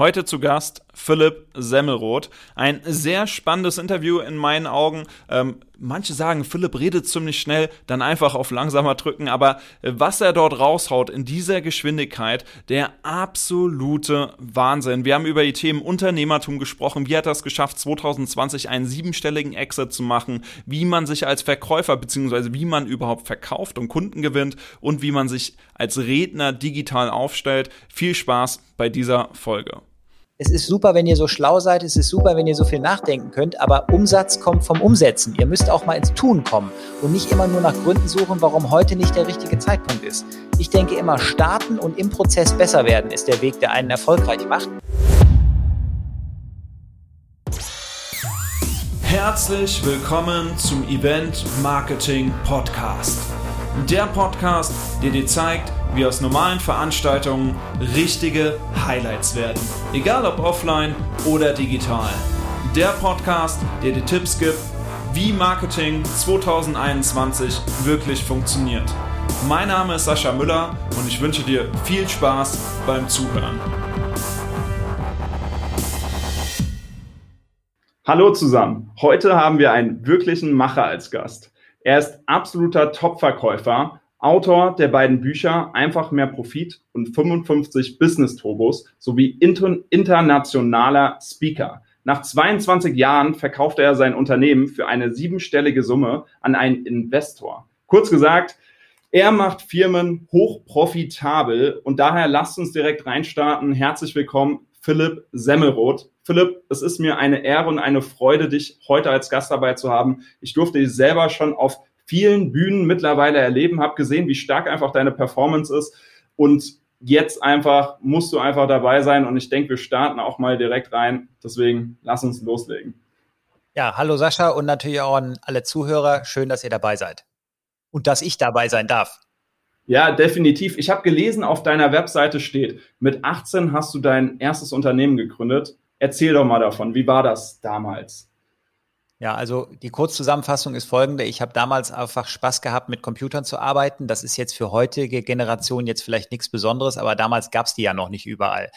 Heute zu Gast Philipp Semmelroth. Ein sehr spannendes Interview in meinen Augen. Ähm, manche sagen, Philipp redet ziemlich schnell, dann einfach auf langsamer drücken. Aber äh, was er dort raushaut in dieser Geschwindigkeit, der absolute Wahnsinn. Wir haben über die Themen Unternehmertum gesprochen. Wie hat es geschafft, 2020 einen siebenstelligen Exit zu machen? Wie man sich als Verkäufer beziehungsweise wie man überhaupt verkauft und Kunden gewinnt und wie man sich als Redner digital aufstellt. Viel Spaß bei dieser Folge es ist super, wenn ihr so schlau seid, es ist super, wenn ihr so viel nachdenken könnt, aber Umsatz kommt vom Umsetzen. Ihr müsst auch mal ins Tun kommen und nicht immer nur nach Gründen suchen, warum heute nicht der richtige Zeitpunkt ist. Ich denke immer, starten und im Prozess besser werden ist der Weg, der einen erfolgreich macht. Herzlich willkommen zum Event Marketing Podcast. Der Podcast, der dir zeigt, wie aus normalen Veranstaltungen richtige Highlights werden. Egal ob offline oder digital. Der Podcast, der dir Tipps gibt, wie Marketing 2021 wirklich funktioniert. Mein Name ist Sascha Müller und ich wünsche dir viel Spaß beim Zuhören. Hallo zusammen. Heute haben wir einen wirklichen Macher als Gast. Er ist absoluter Top-Verkäufer Autor der beiden Bücher Einfach mehr Profit und 55 Business Turbos sowie inter internationaler Speaker. Nach 22 Jahren verkaufte er sein Unternehmen für eine siebenstellige Summe an einen Investor. Kurz gesagt, er macht Firmen hochprofitabel und daher lasst uns direkt reinstarten. Herzlich willkommen, Philipp Semmelroth. Philipp, es ist mir eine Ehre und eine Freude, dich heute als Gast dabei zu haben. Ich durfte dich selber schon auf vielen Bühnen mittlerweile erleben, habe gesehen, wie stark einfach deine Performance ist und jetzt einfach musst du einfach dabei sein und ich denke, wir starten auch mal direkt rein. Deswegen lass uns loslegen. Ja, hallo Sascha und natürlich auch an alle Zuhörer. Schön, dass ihr dabei seid und dass ich dabei sein darf. Ja, definitiv. Ich habe gelesen, auf deiner Webseite steht, mit 18 hast du dein erstes Unternehmen gegründet. Erzähl doch mal davon. Wie war das damals? Ja, also die Kurzzusammenfassung ist folgende. Ich habe damals einfach Spaß gehabt, mit Computern zu arbeiten. Das ist jetzt für heutige Generation jetzt vielleicht nichts Besonderes, aber damals gab es die ja noch nicht überall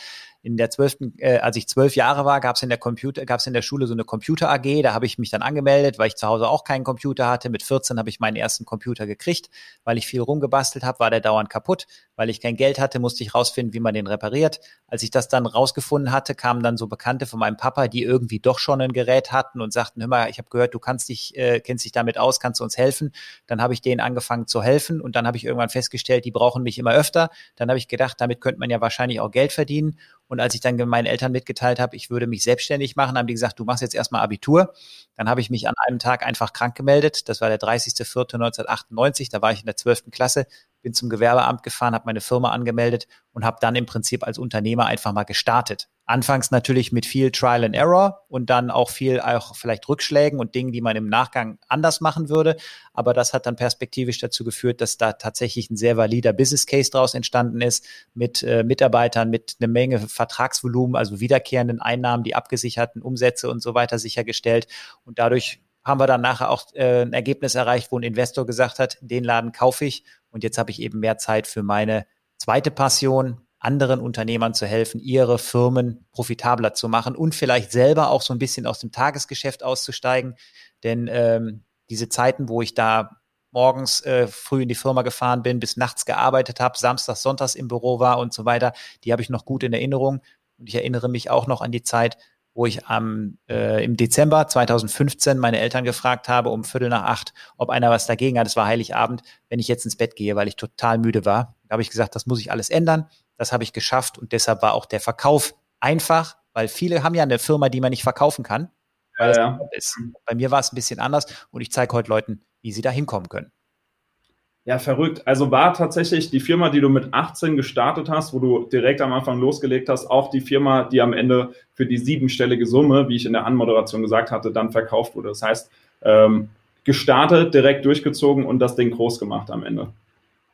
in der zwölften, äh, als ich zwölf Jahre war, gab es in der Computer, gab es in der Schule so eine Computer AG. Da habe ich mich dann angemeldet, weil ich zu Hause auch keinen Computer hatte. Mit 14 habe ich meinen ersten Computer gekriegt, weil ich viel rumgebastelt habe, war der dauernd kaputt. Weil ich kein Geld hatte, musste ich rausfinden, wie man den repariert. Als ich das dann rausgefunden hatte, kamen dann so Bekannte von meinem Papa, die irgendwie doch schon ein Gerät hatten und sagten, hör mal, ich habe gehört, du kannst dich, äh, kennst dich damit aus, kannst du uns helfen? Dann habe ich denen angefangen zu helfen und dann habe ich irgendwann festgestellt, die brauchen mich immer öfter. Dann habe ich gedacht, damit könnte man ja wahrscheinlich auch Geld verdienen und als ich dann meinen Eltern mitgeteilt habe, ich würde mich selbstständig machen, haben die gesagt, du machst jetzt erstmal Abitur. Dann habe ich mich an einem Tag einfach krank gemeldet. Das war der 30.04.1998. Da war ich in der 12. Klasse, bin zum Gewerbeamt gefahren, habe meine Firma angemeldet und habe dann im Prinzip als Unternehmer einfach mal gestartet. Anfangs natürlich mit viel Trial and Error und dann auch viel auch vielleicht Rückschlägen und Dingen, die man im Nachgang anders machen würde. Aber das hat dann perspektivisch dazu geführt, dass da tatsächlich ein sehr valider Business Case draus entstanden ist mit äh, Mitarbeitern, mit einer Menge Vertragsvolumen, also wiederkehrenden Einnahmen, die abgesicherten Umsätze und so weiter sichergestellt. Und dadurch haben wir dann nachher auch äh, ein Ergebnis erreicht, wo ein Investor gesagt hat, den Laden kaufe ich und jetzt habe ich eben mehr Zeit für meine zweite Passion, anderen Unternehmern zu helfen, ihre Firmen profitabler zu machen und vielleicht selber auch so ein bisschen aus dem Tagesgeschäft auszusteigen. Denn ähm, diese Zeiten, wo ich da morgens äh, früh in die Firma gefahren bin, bis nachts gearbeitet habe, samstags, sonntags im Büro war und so weiter, die habe ich noch gut in Erinnerung. Und ich erinnere mich auch noch an die Zeit, wo ich am, äh, im Dezember 2015 meine Eltern gefragt habe, um Viertel nach acht, ob einer was dagegen hat. Es war Heiligabend, wenn ich jetzt ins Bett gehe, weil ich total müde war. Da habe ich gesagt, das muss ich alles ändern. Das habe ich geschafft und deshalb war auch der Verkauf einfach, weil viele haben ja eine Firma, die man nicht verkaufen kann. Weil ja, ja. Ist. Bei mir war es ein bisschen anders und ich zeige heute Leuten, wie sie da hinkommen können. Ja, verrückt. Also war tatsächlich die Firma, die du mit 18 gestartet hast, wo du direkt am Anfang losgelegt hast, auch die Firma, die am Ende für die siebenstellige Summe, wie ich in der Anmoderation gesagt hatte, dann verkauft wurde. Das heißt, ähm, gestartet, direkt durchgezogen und das Ding groß gemacht am Ende.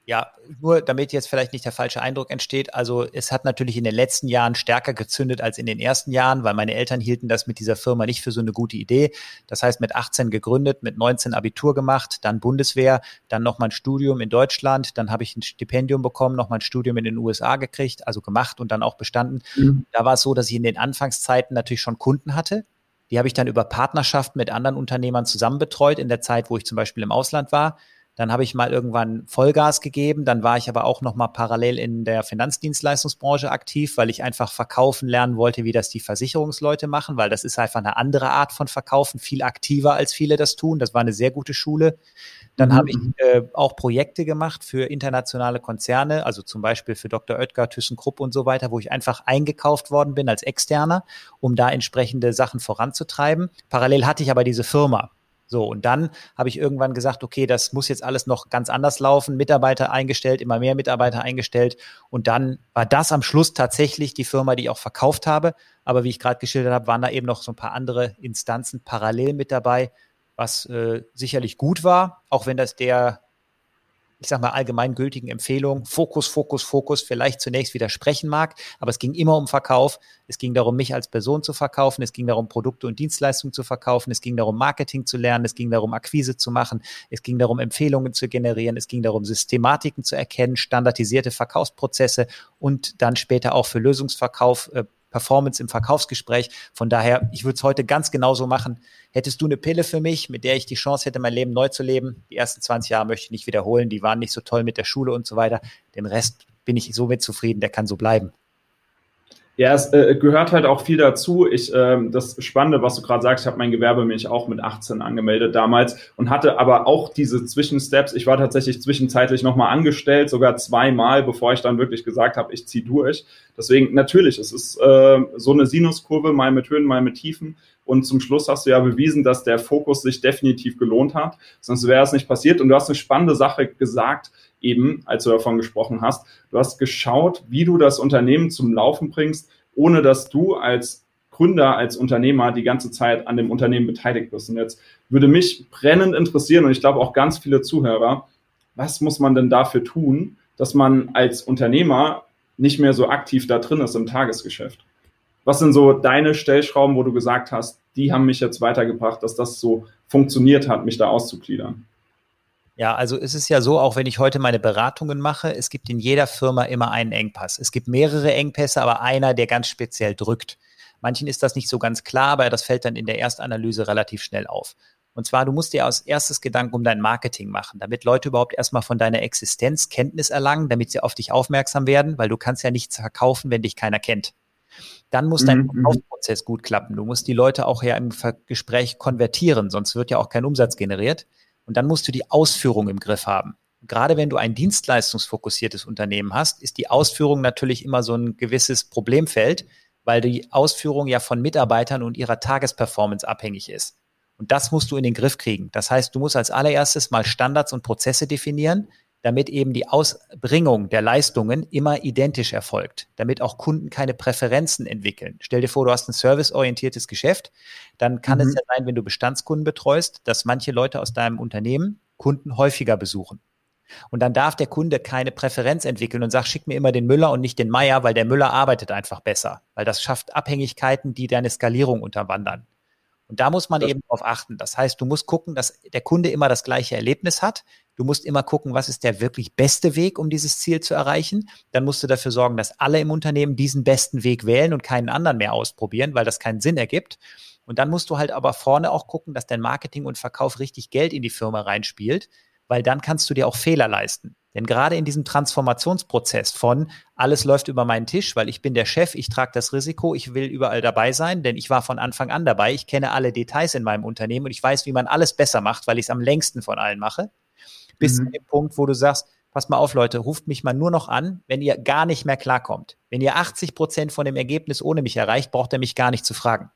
Ja, nur damit jetzt vielleicht nicht der falsche Eindruck entsteht. Also es hat natürlich in den letzten Jahren stärker gezündet als in den ersten Jahren, weil meine Eltern hielten das mit dieser Firma nicht für so eine gute Idee. Das heißt, mit 18 gegründet, mit 19 Abitur gemacht, dann Bundeswehr, dann nochmal ein Studium in Deutschland, dann habe ich ein Stipendium bekommen, nochmal ein Studium in den USA gekriegt, also gemacht und dann auch bestanden. Mhm. Da war es so, dass ich in den Anfangszeiten natürlich schon Kunden hatte. Die habe ich dann über Partnerschaften mit anderen Unternehmern zusammen betreut in der Zeit, wo ich zum Beispiel im Ausland war. Dann habe ich mal irgendwann Vollgas gegeben. Dann war ich aber auch noch mal parallel in der Finanzdienstleistungsbranche aktiv, weil ich einfach verkaufen lernen wollte, wie das die Versicherungsleute machen, weil das ist einfach eine andere Art von Verkaufen, viel aktiver als viele das tun. Das war eine sehr gute Schule. Dann mhm. habe ich äh, auch Projekte gemacht für internationale Konzerne, also zum Beispiel für Dr. Oetker, ThyssenKrupp und so weiter, wo ich einfach eingekauft worden bin als Externer, um da entsprechende Sachen voranzutreiben. Parallel hatte ich aber diese Firma. So, und dann habe ich irgendwann gesagt, okay, das muss jetzt alles noch ganz anders laufen, Mitarbeiter eingestellt, immer mehr Mitarbeiter eingestellt. Und dann war das am Schluss tatsächlich die Firma, die ich auch verkauft habe. Aber wie ich gerade geschildert habe, waren da eben noch so ein paar andere Instanzen parallel mit dabei, was äh, sicherlich gut war, auch wenn das der ich sag mal, allgemeingültigen Empfehlungen, Fokus, Fokus, Fokus, vielleicht zunächst widersprechen mag, aber es ging immer um Verkauf. Es ging darum, mich als Person zu verkaufen. Es ging darum, Produkte und Dienstleistungen zu verkaufen. Es ging darum, Marketing zu lernen. Es ging darum, Akquise zu machen. Es ging darum, Empfehlungen zu generieren. Es ging darum, Systematiken zu erkennen, standardisierte Verkaufsprozesse und dann später auch für Lösungsverkauf äh, Performance im Verkaufsgespräch. Von daher, ich würde es heute ganz genauso machen. Hättest du eine Pille für mich, mit der ich die Chance hätte, mein Leben neu zu leben? Die ersten 20 Jahre möchte ich nicht wiederholen. Die waren nicht so toll mit der Schule und so weiter. Den Rest bin ich so mit zufrieden, der kann so bleiben. Ja, es äh, gehört halt auch viel dazu. Ich, äh, das Spannende, was du gerade sagst, ich habe mein Gewerbe mich auch mit 18 angemeldet damals und hatte aber auch diese Zwischensteps. Ich war tatsächlich zwischenzeitlich nochmal angestellt, sogar zweimal, bevor ich dann wirklich gesagt habe, ich ziehe durch. Deswegen, natürlich, es ist äh, so eine Sinuskurve, mal mit Höhen, mal mit Tiefen. Und zum Schluss hast du ja bewiesen, dass der Fokus sich definitiv gelohnt hat. Sonst wäre es nicht passiert. Und du hast eine spannende Sache gesagt, eben, als du davon gesprochen hast. Du hast geschaut, wie du das Unternehmen zum Laufen bringst, ohne dass du als Gründer, als Unternehmer die ganze Zeit an dem Unternehmen beteiligt bist. Und jetzt würde mich brennend interessieren und ich glaube auch ganz viele Zuhörer, was muss man denn dafür tun, dass man als Unternehmer nicht mehr so aktiv da drin ist im Tagesgeschäft? Was sind so deine Stellschrauben, wo du gesagt hast, die haben mich jetzt weitergebracht, dass das so funktioniert hat, mich da auszugliedern? Ja, also es ist ja so, auch wenn ich heute meine Beratungen mache, es gibt in jeder Firma immer einen Engpass. Es gibt mehrere Engpässe, aber einer, der ganz speziell drückt. Manchen ist das nicht so ganz klar, aber das fällt dann in der Erstanalyse relativ schnell auf. Und zwar, du musst dir als erstes Gedanken um dein Marketing machen, damit Leute überhaupt erstmal von deiner Existenz Kenntnis erlangen, damit sie auf dich aufmerksam werden, weil du kannst ja nichts verkaufen, wenn dich keiner kennt. Dann muss dein mhm. Verkaufsprozess gut klappen. Du musst die Leute auch ja im Gespräch konvertieren, sonst wird ja auch kein Umsatz generiert. Und dann musst du die Ausführung im Griff haben. Gerade wenn du ein dienstleistungsfokussiertes Unternehmen hast, ist die Ausführung natürlich immer so ein gewisses Problemfeld, weil die Ausführung ja von Mitarbeitern und ihrer Tagesperformance abhängig ist. Und das musst du in den Griff kriegen. Das heißt, du musst als allererstes mal Standards und Prozesse definieren, damit eben die Ausbringung der Leistungen immer identisch erfolgt, damit auch Kunden keine Präferenzen entwickeln. Stell dir vor, du hast ein serviceorientiertes Geschäft, dann kann mhm. es ja sein, wenn du Bestandskunden betreust, dass manche Leute aus deinem Unternehmen Kunden häufiger besuchen. Und dann darf der Kunde keine Präferenz entwickeln und sagt, schick mir immer den Müller und nicht den Meier, weil der Müller arbeitet einfach besser, weil das schafft Abhängigkeiten, die deine Skalierung unterwandern. Und da muss man das eben darauf achten. Das heißt, du musst gucken, dass der Kunde immer das gleiche Erlebnis hat. Du musst immer gucken, was ist der wirklich beste Weg, um dieses Ziel zu erreichen. Dann musst du dafür sorgen, dass alle im Unternehmen diesen besten Weg wählen und keinen anderen mehr ausprobieren, weil das keinen Sinn ergibt. Und dann musst du halt aber vorne auch gucken, dass dein Marketing und Verkauf richtig Geld in die Firma reinspielt, weil dann kannst du dir auch Fehler leisten. Denn gerade in diesem Transformationsprozess von alles läuft über meinen Tisch, weil ich bin der Chef, ich trage das Risiko, ich will überall dabei sein, denn ich war von Anfang an dabei, ich kenne alle Details in meinem Unternehmen und ich weiß, wie man alles besser macht, weil ich es am längsten von allen mache. Bis mhm. zu dem Punkt, wo du sagst, pass mal auf, Leute, ruft mich mal nur noch an, wenn ihr gar nicht mehr klarkommt. Wenn ihr 80 Prozent von dem Ergebnis ohne mich erreicht, braucht ihr mich gar nicht zu fragen.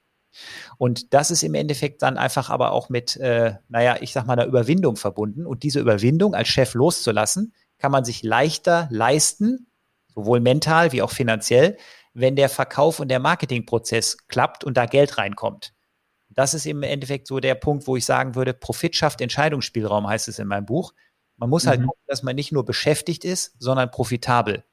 Und das ist im Endeffekt dann einfach aber auch mit, äh, naja, ich sag mal, einer Überwindung verbunden. Und diese Überwindung als Chef loszulassen, kann man sich leichter leisten, sowohl mental wie auch finanziell, wenn der Verkauf und der Marketingprozess klappt und da Geld reinkommt. Das ist im Endeffekt so der Punkt, wo ich sagen würde, Profit schafft Entscheidungsspielraum, heißt es in meinem Buch. Man muss halt mhm. gucken, dass man nicht nur beschäftigt ist, sondern profitabel.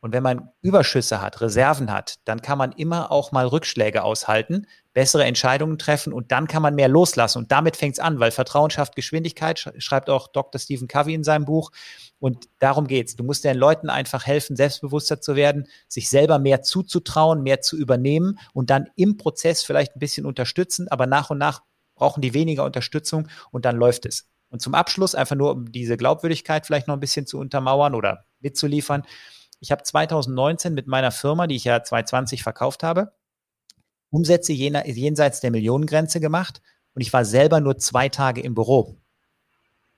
Und wenn man Überschüsse hat, Reserven hat, dann kann man immer auch mal Rückschläge aushalten, bessere Entscheidungen treffen und dann kann man mehr loslassen. Und damit fängt es an, weil Vertrauen schafft Geschwindigkeit, schreibt auch Dr. Stephen Covey in seinem Buch. Und darum geht's. Du musst den Leuten einfach helfen, selbstbewusster zu werden, sich selber mehr zuzutrauen, mehr zu übernehmen und dann im Prozess vielleicht ein bisschen unterstützen, aber nach und nach brauchen die weniger Unterstützung und dann läuft es. Und zum Abschluss, einfach nur um diese Glaubwürdigkeit vielleicht noch ein bisschen zu untermauern oder mitzuliefern. Ich habe 2019 mit meiner Firma, die ich ja 2020 verkauft habe, Umsätze jenseits der Millionengrenze gemacht und ich war selber nur zwei Tage im Büro.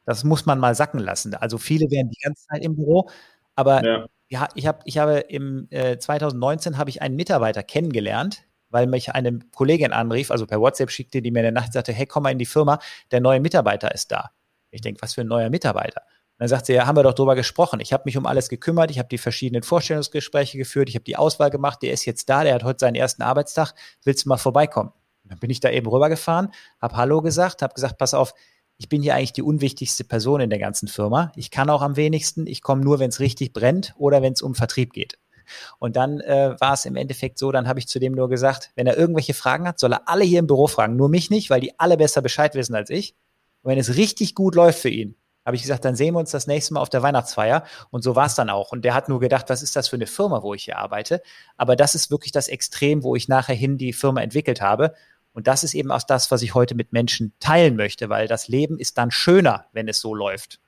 Das muss man mal sacken lassen. Also viele wären die ganze Zeit im Büro, aber ja. ja ich, hab, ich habe im äh, 2019 habe ich einen Mitarbeiter kennengelernt, weil mich eine Kollegin anrief, also per WhatsApp schickte, die mir in der Nacht sagte, hey, komm mal in die Firma, der neue Mitarbeiter ist da. Ich denke, was für ein neuer Mitarbeiter? dann sagt sie, ja, haben wir doch drüber gesprochen. Ich habe mich um alles gekümmert, ich habe die verschiedenen Vorstellungsgespräche geführt, ich habe die Auswahl gemacht, der ist jetzt da, der hat heute seinen ersten Arbeitstag, willst du mal vorbeikommen? dann bin ich da eben rübergefahren, habe Hallo gesagt, habe gesagt, pass auf, ich bin hier eigentlich die unwichtigste Person in der ganzen Firma. Ich kann auch am wenigsten, ich komme nur, wenn es richtig brennt oder wenn es um Vertrieb geht. Und dann äh, war es im Endeffekt so, dann habe ich zu dem nur gesagt, wenn er irgendwelche Fragen hat, soll er alle hier im Büro fragen, nur mich nicht, weil die alle besser Bescheid wissen als ich. Und wenn es richtig gut läuft für ihn, habe ich gesagt, dann sehen wir uns das nächste Mal auf der Weihnachtsfeier. Und so war es dann auch. Und der hat nur gedacht, was ist das für eine Firma, wo ich hier arbeite? Aber das ist wirklich das Extrem, wo ich nachher hin die Firma entwickelt habe. Und das ist eben auch das, was ich heute mit Menschen teilen möchte, weil das Leben ist dann schöner, wenn es so läuft.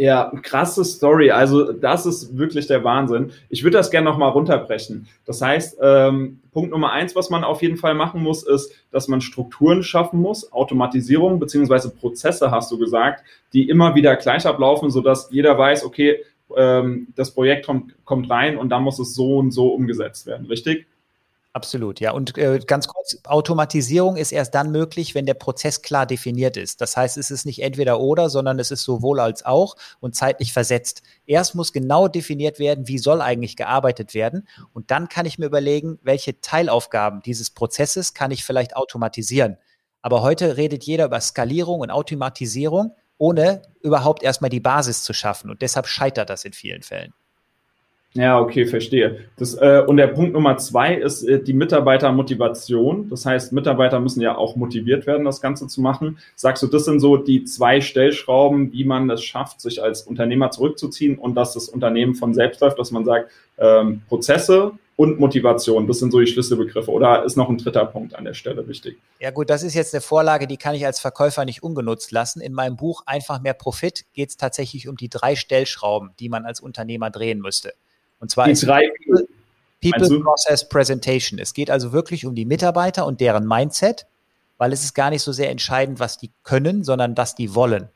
Ja, krasse Story. Also das ist wirklich der Wahnsinn. Ich würde das gerne nochmal runterbrechen. Das heißt, ähm, Punkt Nummer eins, was man auf jeden Fall machen muss, ist, dass man Strukturen schaffen muss, Automatisierung beziehungsweise Prozesse, hast du gesagt, die immer wieder gleich ablaufen, sodass jeder weiß, okay, ähm, das Projekt kommt, kommt rein und dann muss es so und so umgesetzt werden, richtig? Absolut, ja. Und äh, ganz kurz, Automatisierung ist erst dann möglich, wenn der Prozess klar definiert ist. Das heißt, es ist nicht entweder oder, sondern es ist sowohl als auch und zeitlich versetzt. Erst muss genau definiert werden, wie soll eigentlich gearbeitet werden. Und dann kann ich mir überlegen, welche Teilaufgaben dieses Prozesses kann ich vielleicht automatisieren. Aber heute redet jeder über Skalierung und Automatisierung, ohne überhaupt erstmal die Basis zu schaffen. Und deshalb scheitert das in vielen Fällen. Ja, okay, verstehe. Das, äh, und der Punkt Nummer zwei ist äh, die Mitarbeitermotivation. Das heißt, Mitarbeiter müssen ja auch motiviert werden, das Ganze zu machen. Sagst du, das sind so die zwei Stellschrauben, wie man es schafft, sich als Unternehmer zurückzuziehen und dass das Unternehmen von selbst läuft, dass man sagt, ähm, Prozesse und Motivation, das sind so die Schlüsselbegriffe. Oder ist noch ein dritter Punkt an der Stelle wichtig? Ja gut, das ist jetzt eine Vorlage, die kann ich als Verkäufer nicht ungenutzt lassen. In meinem Buch Einfach mehr Profit geht es tatsächlich um die drei Stellschrauben, die man als Unternehmer drehen müsste. Und zwar die drei People, People Process Presentation. Es geht also wirklich um die Mitarbeiter und deren Mindset, weil es ist gar nicht so sehr entscheidend, was die können, sondern was die wollen.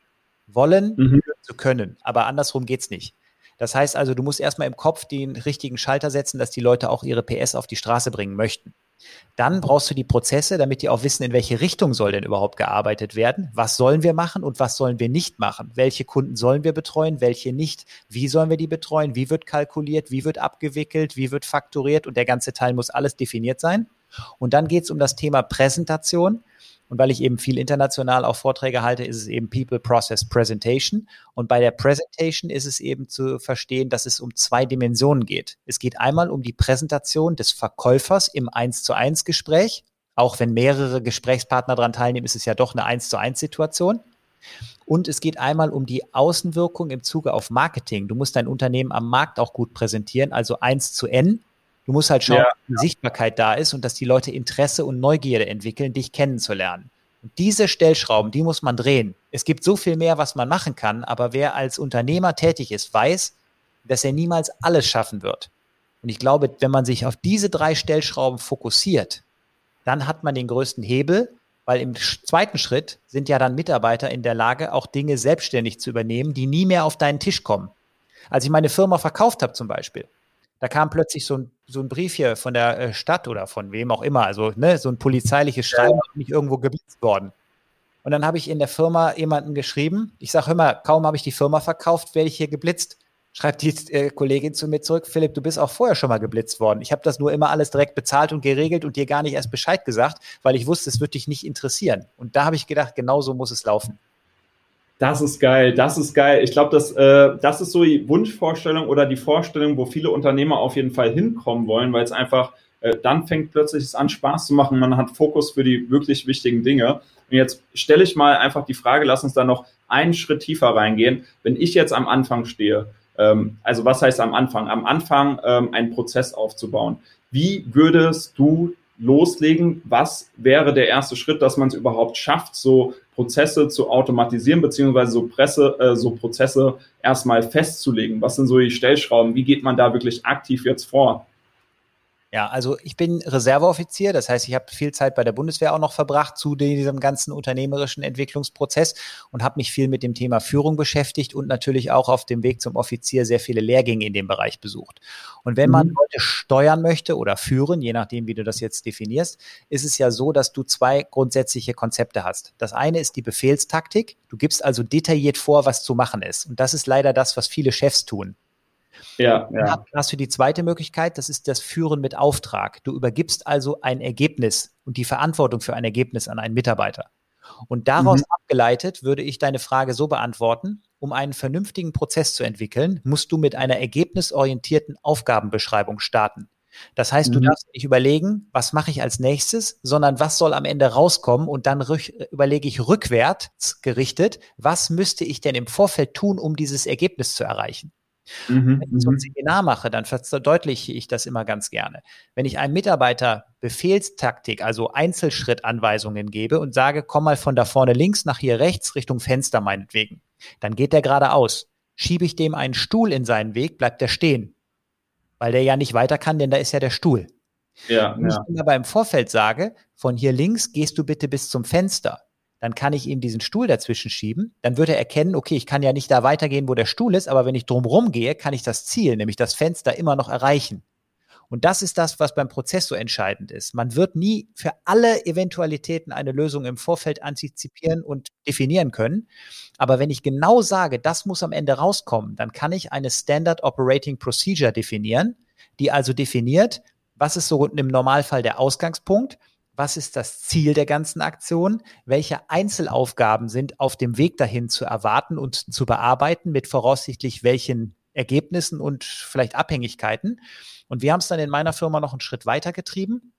Wollen mhm. zu können. Aber andersrum geht's nicht. Das heißt also, du musst erstmal im Kopf den richtigen Schalter setzen, dass die Leute auch ihre PS auf die Straße bringen möchten. Dann brauchst du die Prozesse, damit die auch wissen, in welche Richtung soll denn überhaupt gearbeitet werden. Was sollen wir machen und was sollen wir nicht machen? Welche Kunden sollen wir betreuen, welche nicht? Wie sollen wir die betreuen? Wie wird kalkuliert? Wie wird abgewickelt? Wie wird fakturiert? Und der ganze Teil muss alles definiert sein. Und dann geht es um das Thema Präsentation. Und weil ich eben viel international auch Vorträge halte, ist es eben People Process Presentation. Und bei der Presentation ist es eben zu verstehen, dass es um zwei Dimensionen geht. Es geht einmal um die Präsentation des Verkäufers im 1 zu 1 Gespräch. Auch wenn mehrere Gesprächspartner daran teilnehmen, ist es ja doch eine 1 zu 1 Situation. Und es geht einmal um die Außenwirkung im Zuge auf Marketing. Du musst dein Unternehmen am Markt auch gut präsentieren, also 1 zu N. Du musst halt schauen, ja, dass die Sichtbarkeit da ist und dass die Leute Interesse und Neugierde entwickeln, dich kennenzulernen. Und diese Stellschrauben, die muss man drehen. Es gibt so viel mehr, was man machen kann, aber wer als Unternehmer tätig ist, weiß, dass er niemals alles schaffen wird. Und ich glaube, wenn man sich auf diese drei Stellschrauben fokussiert, dann hat man den größten Hebel, weil im zweiten Schritt sind ja dann Mitarbeiter in der Lage, auch Dinge selbstständig zu übernehmen, die nie mehr auf deinen Tisch kommen. Als ich meine Firma verkauft habe zum Beispiel, da kam plötzlich so ein, so ein Brief hier von der äh, Stadt oder von wem auch immer, also ne, so ein polizeiliches Schreiben, ja. nicht irgendwo geblitzt worden. Und dann habe ich in der Firma jemanden geschrieben. Ich sage, hör mal, kaum habe ich die Firma verkauft, werde ich hier geblitzt. Schreibt die äh, Kollegin zu mir zurück, Philipp, du bist auch vorher schon mal geblitzt worden. Ich habe das nur immer alles direkt bezahlt und geregelt und dir gar nicht erst Bescheid gesagt, weil ich wusste, es wird dich nicht interessieren. Und da habe ich gedacht, genau so muss es laufen. Das ist geil, das ist geil. Ich glaube, das, äh, das ist so die Wunschvorstellung oder die Vorstellung, wo viele Unternehmer auf jeden Fall hinkommen wollen, weil es einfach äh, dann fängt plötzlich es an, Spaß zu machen. Man hat Fokus für die wirklich wichtigen Dinge. Und jetzt stelle ich mal einfach die Frage, lass uns da noch einen Schritt tiefer reingehen. Wenn ich jetzt am Anfang stehe, ähm, also was heißt am Anfang? Am Anfang ähm, einen Prozess aufzubauen. Wie würdest du loslegen? Was wäre der erste Schritt, dass man es überhaupt schafft, so Prozesse zu automatisieren, beziehungsweise so, Presse, äh, so Prozesse erstmal festzulegen? Was sind so die Stellschrauben? Wie geht man da wirklich aktiv jetzt vor? Ja, also ich bin Reserveoffizier, das heißt, ich habe viel Zeit bei der Bundeswehr auch noch verbracht zu diesem ganzen unternehmerischen Entwicklungsprozess und habe mich viel mit dem Thema Führung beschäftigt und natürlich auch auf dem Weg zum Offizier sehr viele Lehrgänge in dem Bereich besucht. Und wenn man mhm. Leute steuern möchte oder führen, je nachdem, wie du das jetzt definierst, ist es ja so, dass du zwei grundsätzliche Konzepte hast. Das eine ist die Befehlstaktik. Du gibst also detailliert vor, was zu machen ist. Und das ist leider das, was viele Chefs tun. Ja, ja. Dann hast du die zweite Möglichkeit, das ist das Führen mit Auftrag. Du übergibst also ein Ergebnis und die Verantwortung für ein Ergebnis an einen Mitarbeiter. Und daraus mhm. abgeleitet würde ich deine Frage so beantworten, um einen vernünftigen Prozess zu entwickeln, musst du mit einer ergebnisorientierten Aufgabenbeschreibung starten. Das heißt, du mhm. darfst nicht überlegen, was mache ich als nächstes, sondern was soll am Ende rauskommen und dann überlege ich rückwärts gerichtet, was müsste ich denn im Vorfeld tun, um dieses Ergebnis zu erreichen. Mhm, Wenn ich so ein mhm. Seminar mache, dann verdeutliche ich das immer ganz gerne. Wenn ich einem Mitarbeiter Befehlstaktik, also Einzelschrittanweisungen gebe und sage, komm mal von da vorne links nach hier rechts Richtung Fenster meinetwegen, dann geht der geradeaus. Schiebe ich dem einen Stuhl in seinen Weg, bleibt er stehen. Weil der ja nicht weiter kann, denn da ist ja der Stuhl. Ja, Wenn ja. ich aber im Vorfeld sage, von hier links gehst du bitte bis zum Fenster, dann kann ich ihm diesen Stuhl dazwischen schieben. Dann wird er erkennen, okay, ich kann ja nicht da weitergehen, wo der Stuhl ist, aber wenn ich drumherum gehe, kann ich das Ziel, nämlich das Fenster, immer noch erreichen. Und das ist das, was beim Prozess so entscheidend ist. Man wird nie für alle Eventualitäten eine Lösung im Vorfeld antizipieren und definieren können. Aber wenn ich genau sage, das muss am Ende rauskommen, dann kann ich eine Standard Operating Procedure definieren, die also definiert, was ist so im Normalfall der Ausgangspunkt, was ist das Ziel der ganzen Aktion, welche Einzelaufgaben sind auf dem Weg dahin zu erwarten und zu bearbeiten, mit voraussichtlich welchen Ergebnissen und vielleicht Abhängigkeiten. Und wir haben es dann in meiner Firma noch einen Schritt weiter getrieben.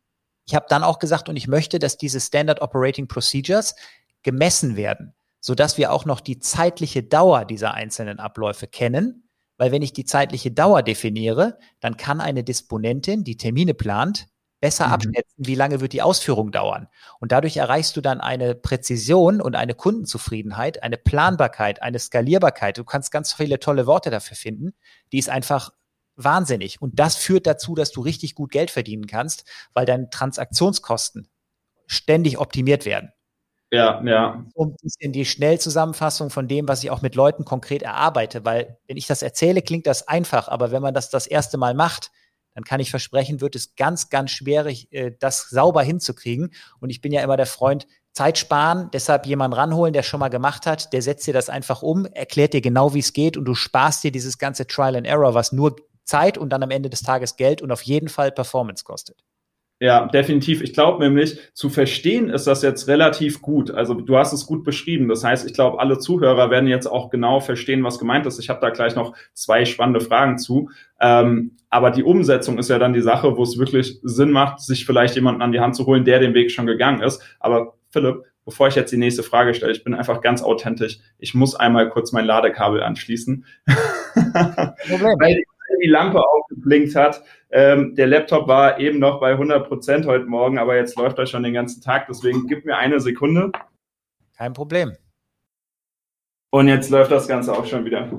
Ich habe dann auch gesagt, und ich möchte, dass diese Standard Operating Procedures gemessen werden, sodass wir auch noch die zeitliche Dauer dieser einzelnen Abläufe kennen. Weil wenn ich die zeitliche Dauer definiere, dann kann eine Disponentin, die Termine plant, besser mhm. abschätzen, wie lange wird die Ausführung dauern. Und dadurch erreichst du dann eine Präzision und eine Kundenzufriedenheit, eine Planbarkeit, eine Skalierbarkeit. Du kannst ganz viele tolle Worte dafür finden. Die ist einfach wahnsinnig. Und das führt dazu, dass du richtig gut Geld verdienen kannst, weil deine Transaktionskosten ständig optimiert werden. Ja, ja. Ein bisschen die Schnellzusammenfassung von dem, was ich auch mit Leuten konkret erarbeite, weil wenn ich das erzähle, klingt das einfach, aber wenn man das das erste Mal macht, dann kann ich versprechen, wird es ganz, ganz schwierig, äh, das sauber hinzukriegen. Und ich bin ja immer der Freund, Zeit sparen, deshalb jemanden ranholen, der schon mal gemacht hat, der setzt dir das einfach um, erklärt dir genau, wie es geht und du sparst dir dieses ganze Trial and Error, was nur Zeit und dann am Ende des Tages Geld und auf jeden Fall Performance kostet. Ja, definitiv. Ich glaube nämlich, zu verstehen ist das jetzt relativ gut. Also du hast es gut beschrieben. Das heißt, ich glaube, alle Zuhörer werden jetzt auch genau verstehen, was gemeint ist. Ich habe da gleich noch zwei spannende Fragen zu. Ähm, aber die Umsetzung ist ja dann die Sache, wo es wirklich Sinn macht, sich vielleicht jemanden an die Hand zu holen, der den Weg schon gegangen ist. Aber Philipp, bevor ich jetzt die nächste Frage stelle, ich bin einfach ganz authentisch. Ich muss einmal kurz mein Ladekabel anschließen. Problem. Weil die Lampe aufgeblinkt hat. Ähm, der Laptop war eben noch bei 100 Prozent heute Morgen, aber jetzt läuft er schon den ganzen Tag. Deswegen gib mir eine Sekunde. Kein Problem. Und jetzt läuft das Ganze auch schon wieder.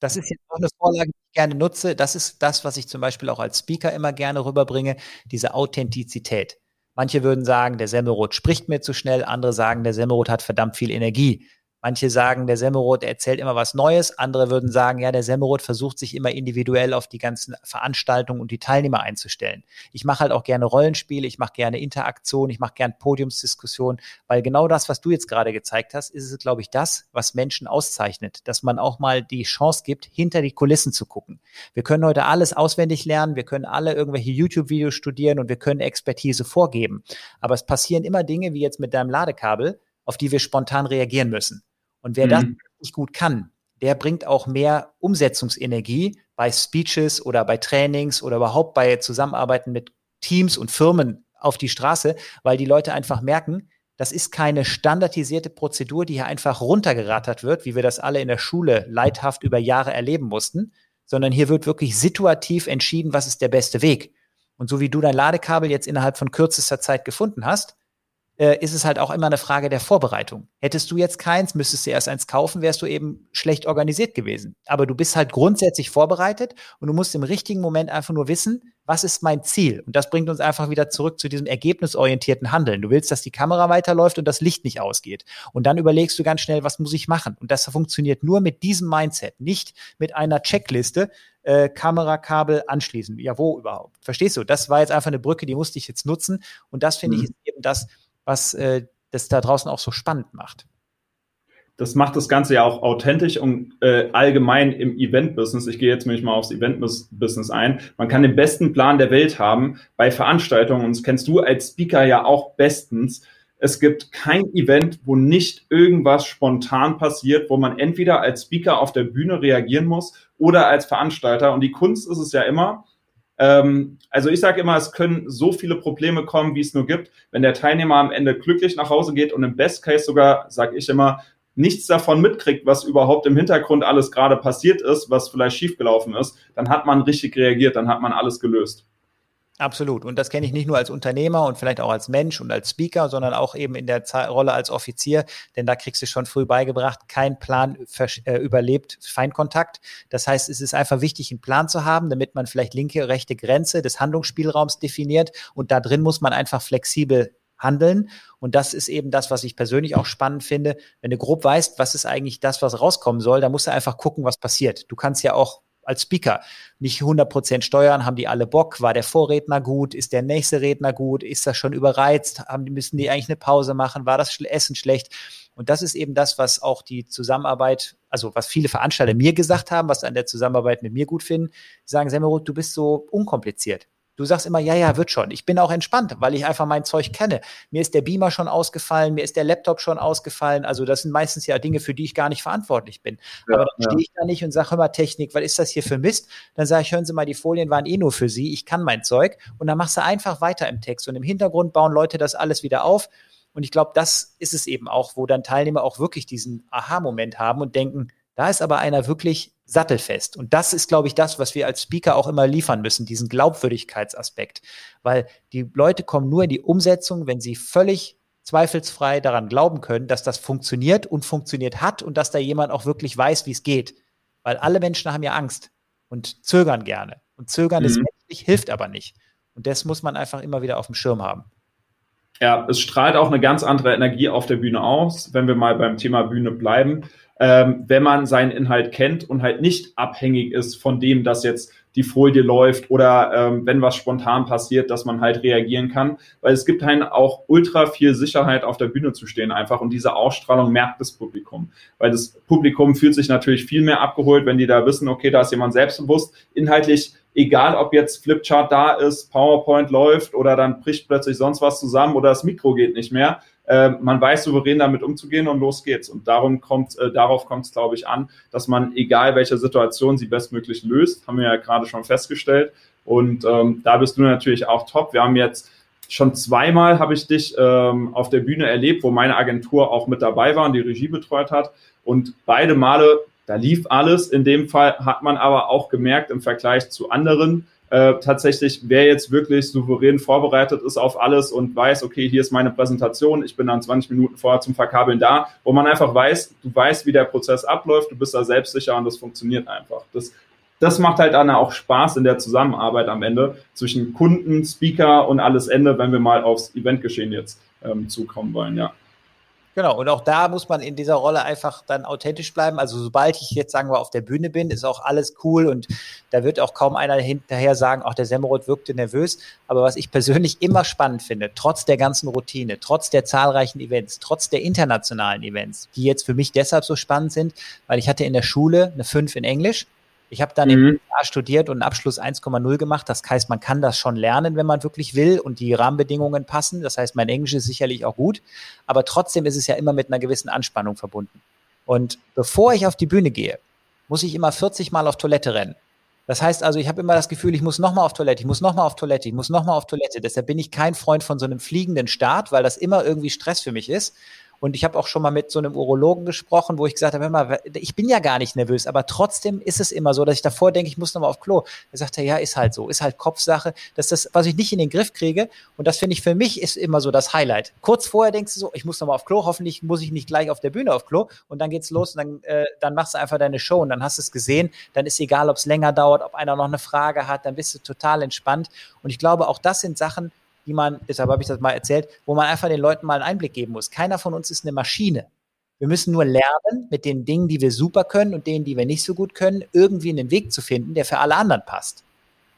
Das ist jetzt auch eine Vorlage, die ich gerne nutze. Das ist das, was ich zum Beispiel auch als Speaker immer gerne rüberbringe, diese Authentizität. Manche würden sagen, der Semmelrot spricht mir zu schnell, andere sagen, der Semmelrot hat verdammt viel Energie. Manche sagen, der Semmelrot erzählt immer was Neues. Andere würden sagen, ja, der Semmelrot versucht sich immer individuell auf die ganzen Veranstaltungen und die Teilnehmer einzustellen. Ich mache halt auch gerne Rollenspiele, ich mache gerne Interaktion, ich mache gerne Podiumsdiskussion, weil genau das, was du jetzt gerade gezeigt hast, ist es, glaube ich, das, was Menschen auszeichnet, dass man auch mal die Chance gibt, hinter die Kulissen zu gucken. Wir können heute alles auswendig lernen, wir können alle irgendwelche YouTube-Videos studieren und wir können Expertise vorgeben. Aber es passieren immer Dinge, wie jetzt mit deinem Ladekabel, auf die wir spontan reagieren müssen. Und wer mhm. das nicht gut kann, der bringt auch mehr Umsetzungsenergie bei Speeches oder bei Trainings oder überhaupt bei Zusammenarbeiten mit Teams und Firmen auf die Straße, weil die Leute einfach merken, das ist keine standardisierte Prozedur, die hier einfach runtergerattert wird, wie wir das alle in der Schule leidhaft über Jahre erleben mussten, sondern hier wird wirklich situativ entschieden, was ist der beste Weg. Und so wie du dein Ladekabel jetzt innerhalb von kürzester Zeit gefunden hast, äh, ist es halt auch immer eine Frage der Vorbereitung. Hättest du jetzt keins, müsstest du erst eins kaufen, wärst du eben schlecht organisiert gewesen. Aber du bist halt grundsätzlich vorbereitet und du musst im richtigen Moment einfach nur wissen, was ist mein Ziel? Und das bringt uns einfach wieder zurück zu diesem ergebnisorientierten Handeln. Du willst, dass die Kamera weiterläuft und das Licht nicht ausgeht. Und dann überlegst du ganz schnell, was muss ich machen? Und das funktioniert nur mit diesem Mindset, nicht mit einer Checkliste, äh, Kamerakabel anschließen. Ja, wo überhaupt? Verstehst du? Das war jetzt einfach eine Brücke, die musste ich jetzt nutzen. Und das finde mhm. ich ist eben das, was äh, das da draußen auch so spannend macht. Das macht das Ganze ja auch authentisch und äh, allgemein im Event-Business. Ich gehe jetzt nämlich mal aufs Event-Business ein. Man kann den besten Plan der Welt haben bei Veranstaltungen und das kennst du als Speaker ja auch bestens. Es gibt kein Event, wo nicht irgendwas spontan passiert, wo man entweder als Speaker auf der Bühne reagieren muss oder als Veranstalter. Und die Kunst ist es ja immer, ähm, also ich sage immer, es können so viele Probleme kommen, wie es nur gibt. Wenn der Teilnehmer am Ende glücklich nach Hause geht und im Best Case sogar, sage ich immer, nichts davon mitkriegt, was überhaupt im Hintergrund alles gerade passiert ist, was vielleicht schiefgelaufen ist, dann hat man richtig reagiert, dann hat man alles gelöst. Absolut. Und das kenne ich nicht nur als Unternehmer und vielleicht auch als Mensch und als Speaker, sondern auch eben in der Rolle als Offizier. Denn da kriegst du schon früh beigebracht, kein Plan äh, überlebt Feindkontakt. Das heißt, es ist einfach wichtig, einen Plan zu haben, damit man vielleicht linke, rechte Grenze des Handlungsspielraums definiert. Und da drin muss man einfach flexibel handeln. Und das ist eben das, was ich persönlich auch spannend finde. Wenn du grob weißt, was ist eigentlich das, was rauskommen soll, dann musst du einfach gucken, was passiert. Du kannst ja auch als Speaker nicht 100% steuern, haben die alle Bock, war der Vorredner gut, ist der nächste Redner gut, ist das schon überreizt, haben, müssen die eigentlich eine Pause machen, war das Essen schlecht? Und das ist eben das, was auch die Zusammenarbeit, also was viele Veranstalter mir gesagt haben, was an der Zusammenarbeit mit mir gut finden. Sie sagen, Semmerut, du bist so unkompliziert. Du sagst immer, ja, ja, wird schon. Ich bin auch entspannt, weil ich einfach mein Zeug kenne. Mir ist der Beamer schon ausgefallen, mir ist der Laptop schon ausgefallen. Also das sind meistens ja Dinge, für die ich gar nicht verantwortlich bin. Ja, Aber dann ja. stehe ich da nicht und sage, mal, Technik, was ist das hier für Mist? Dann sage ich, hören Sie mal, die Folien waren eh nur für Sie, ich kann mein Zeug. Und dann machst du einfach weiter im Text. Und im Hintergrund bauen Leute das alles wieder auf. Und ich glaube, das ist es eben auch, wo dann Teilnehmer auch wirklich diesen Aha-Moment haben und denken, da ist aber einer wirklich sattelfest. Und das ist, glaube ich, das, was wir als Speaker auch immer liefern müssen, diesen Glaubwürdigkeitsaspekt. Weil die Leute kommen nur in die Umsetzung, wenn sie völlig zweifelsfrei daran glauben können, dass das funktioniert und funktioniert hat und dass da jemand auch wirklich weiß, wie es geht. Weil alle Menschen haben ja Angst und zögern gerne. Und zögern mhm. ist menschlich, hilft aber nicht. Und das muss man einfach immer wieder auf dem Schirm haben. Ja, es strahlt auch eine ganz andere Energie auf der Bühne aus, wenn wir mal beim Thema Bühne bleiben ähm, wenn man seinen Inhalt kennt und halt nicht abhängig ist von dem, dass jetzt die Folie läuft oder ähm, wenn was spontan passiert, dass man halt reagieren kann. Weil es gibt halt auch ultra viel Sicherheit auf der Bühne zu stehen einfach und diese Ausstrahlung merkt das Publikum. Weil das Publikum fühlt sich natürlich viel mehr abgeholt, wenn die da wissen, okay, da ist jemand selbstbewusst, inhaltlich egal ob jetzt Flipchart da ist, PowerPoint läuft oder dann bricht plötzlich sonst was zusammen oder das Mikro geht nicht mehr. Äh, man weiß souverän damit umzugehen und los geht's. Und darum kommt, äh, darauf kommt es, glaube ich, an, dass man, egal welche Situation sie bestmöglich löst, haben wir ja gerade schon festgestellt. Und ähm, da bist du natürlich auch top. Wir haben jetzt schon zweimal habe ich dich ähm, auf der Bühne erlebt, wo meine Agentur auch mit dabei war und die Regie betreut hat. Und beide Male, da lief alles. In dem Fall hat man aber auch gemerkt im Vergleich zu anderen äh, tatsächlich, wer jetzt wirklich souverän vorbereitet ist auf alles und weiß, okay, hier ist meine Präsentation, ich bin dann 20 Minuten vorher zum Verkabeln da, wo man einfach weiß, du weißt, wie der Prozess abläuft, du bist da selbstsicher und das funktioniert einfach. Das, das macht halt dann auch Spaß in der Zusammenarbeit am Ende zwischen Kunden, Speaker und alles Ende, wenn wir mal aufs Eventgeschehen jetzt ähm, zukommen wollen, ja. Genau, und auch da muss man in dieser Rolle einfach dann authentisch bleiben. Also sobald ich jetzt, sagen wir, auf der Bühne bin, ist auch alles cool und da wird auch kaum einer hinterher sagen, auch der Semmerot wirkte nervös. Aber was ich persönlich immer spannend finde, trotz der ganzen Routine, trotz der zahlreichen Events, trotz der internationalen Events, die jetzt für mich deshalb so spannend sind, weil ich hatte in der Schule eine 5 in Englisch Ich habe dann mhm. im USA studiert und einen Abschluss 1,0 gemacht. Das heißt, man kann das schon lernen, wenn man wirklich will und die Rahmenbedingungen passen. Das heißt, mein Englisch ist sicherlich auch gut, aber trotzdem ist es ja immer mit einer gewissen Anspannung verbunden. Und bevor ich auf die Bühne gehe, muss ich immer 40 Mal auf Toilette rennen. Das heißt also, ich habe immer das Gefühl, ich muss nochmal auf Toilette, ich muss nochmal auf Toilette, ich muss nochmal auf Toilette. Deshalb bin ich kein Freund von so einem fliegenden Start, weil das immer irgendwie Stress für mich ist. Und ich habe auch schon mal mit so einem Urologen gesprochen, wo ich gesagt habe, mal, ich bin ja gar nicht nervös, aber trotzdem ist es immer so, dass ich davor denke, ich muss nochmal auf Klo. Er sagt er, ja, ist halt so, ist halt Kopfsache. Das ist das, was ich nicht in den Griff kriege. Und das finde ich für mich ist immer so das Highlight. Kurz vorher denkst du so, ich muss nochmal auf Klo, hoffentlich muss ich nicht gleich auf der Bühne auf Klo. Und dann geht's los und dann, äh, dann machst du einfach deine Show und dann hast du es gesehen. Dann ist egal, ob es länger dauert, ob einer noch eine Frage hat, dann bist du total entspannt. Und ich glaube, auch das sind Sachen, die man, deshalb habe ich das mal erzählt, wo man einfach den Leuten mal einen Einblick geben muss. Keiner von uns ist eine Maschine. Wir müssen nur lernen, mit den Dingen, die wir super können und denen, die wir nicht so gut können, irgendwie einen Weg zu finden, der für alle anderen passt.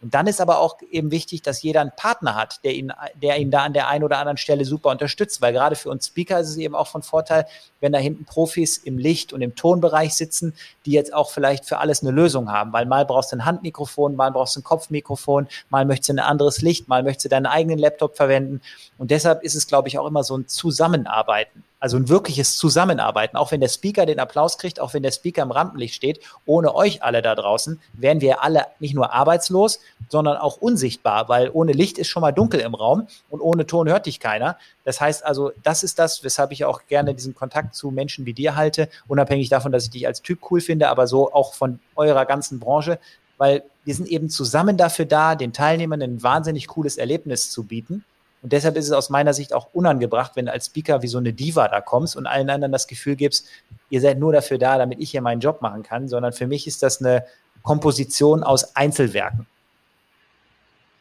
Und dann ist aber auch eben wichtig, dass jeder einen Partner hat, der ihn, der ihn da an der einen oder anderen Stelle super unterstützt, weil gerade für uns Speaker ist es eben auch von Vorteil, wenn da hinten Profis im Licht- und im Tonbereich sitzen, die jetzt auch vielleicht für alles eine Lösung haben, weil mal brauchst du ein Handmikrofon, mal brauchst du ein Kopfmikrofon, mal möchtest du ein anderes Licht, mal möchtest du deinen eigenen Laptop verwenden. Und deshalb ist es, glaube ich, auch immer so ein Zusammenarbeiten. Also ein wirkliches Zusammenarbeiten. Auch wenn der Speaker den Applaus kriegt, auch wenn der Speaker im Rampenlicht steht, ohne euch alle da draußen, wären wir alle nicht nur arbeitslos, sondern auch unsichtbar, weil ohne Licht ist schon mal dunkel im Raum und ohne Ton hört dich keiner. Das heißt also, das ist das, weshalb ich auch gerne diesen Kontakt zu Menschen wie dir halte, unabhängig davon, dass ich dich als Typ cool finde, aber so auch von eurer ganzen Branche, weil wir sind eben zusammen dafür da, den Teilnehmern ein wahnsinnig cooles Erlebnis zu bieten. Und deshalb ist es aus meiner Sicht auch unangebracht, wenn du als Speaker wie so eine Diva da kommst und allen anderen das Gefühl gibst, ihr seid nur dafür da, damit ich hier meinen Job machen kann, sondern für mich ist das eine Komposition aus Einzelwerken.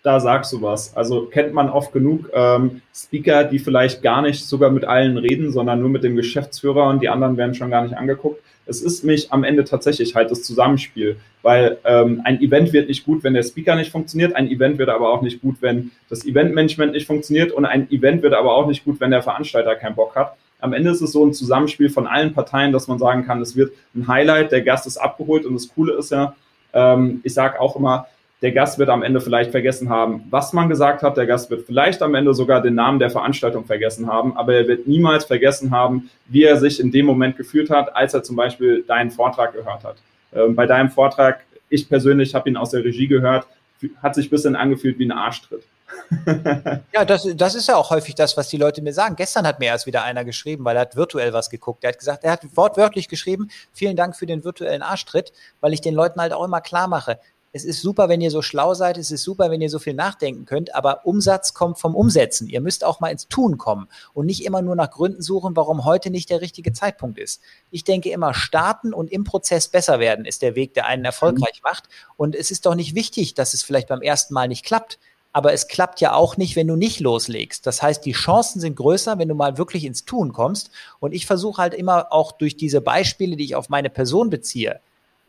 Da sagst du was. Also kennt man oft genug ähm, Speaker, die vielleicht gar nicht sogar mit allen reden, sondern nur mit dem Geschäftsführer und die anderen werden schon gar nicht angeguckt es ist mich am Ende tatsächlich halt das Zusammenspiel, weil ähm, ein Event wird nicht gut, wenn der Speaker nicht funktioniert, ein Event wird aber auch nicht gut, wenn das Eventmanagement nicht funktioniert und ein Event wird aber auch nicht gut, wenn der Veranstalter keinen Bock hat. Am Ende ist es so ein Zusammenspiel von allen Parteien, dass man sagen kann, es wird ein Highlight, der Gast ist abgeholt und das Coole ist ja, ähm, ich sage auch immer, der Gast wird am Ende vielleicht vergessen haben, was man gesagt hat. Der Gast wird vielleicht am Ende sogar den Namen der Veranstaltung vergessen haben, aber er wird niemals vergessen haben, wie er sich in dem Moment gefühlt hat, als er zum Beispiel deinen Vortrag gehört hat. Ähm, bei deinem Vortrag, ich persönlich habe ihn aus der Regie gehört, hat sich ein bisschen angefühlt wie ein Arschtritt. ja, das, das ist ja auch häufig das, was die Leute mir sagen. Gestern hat mir erst wieder einer geschrieben, weil er hat virtuell was geguckt. Er hat gesagt, er hat wortwörtlich geschrieben, vielen Dank für den virtuellen Arschtritt, weil ich den Leuten halt auch immer klar mache, es ist super, wenn ihr so schlau seid, es ist super, wenn ihr so viel nachdenken könnt, aber Umsatz kommt vom Umsetzen. Ihr müsst auch mal ins Tun kommen und nicht immer nur nach Gründen suchen, warum heute nicht der richtige Zeitpunkt ist. Ich denke immer, starten und im Prozess besser werden ist der Weg, der einen erfolgreich mhm. macht. Und es ist doch nicht wichtig, dass es vielleicht beim ersten Mal nicht klappt. Aber es klappt ja auch nicht, wenn du nicht loslegst. Das heißt, die Chancen sind größer, wenn du mal wirklich ins Tun kommst. Und ich versuche halt immer auch durch diese Beispiele, die ich auf meine Person beziehe,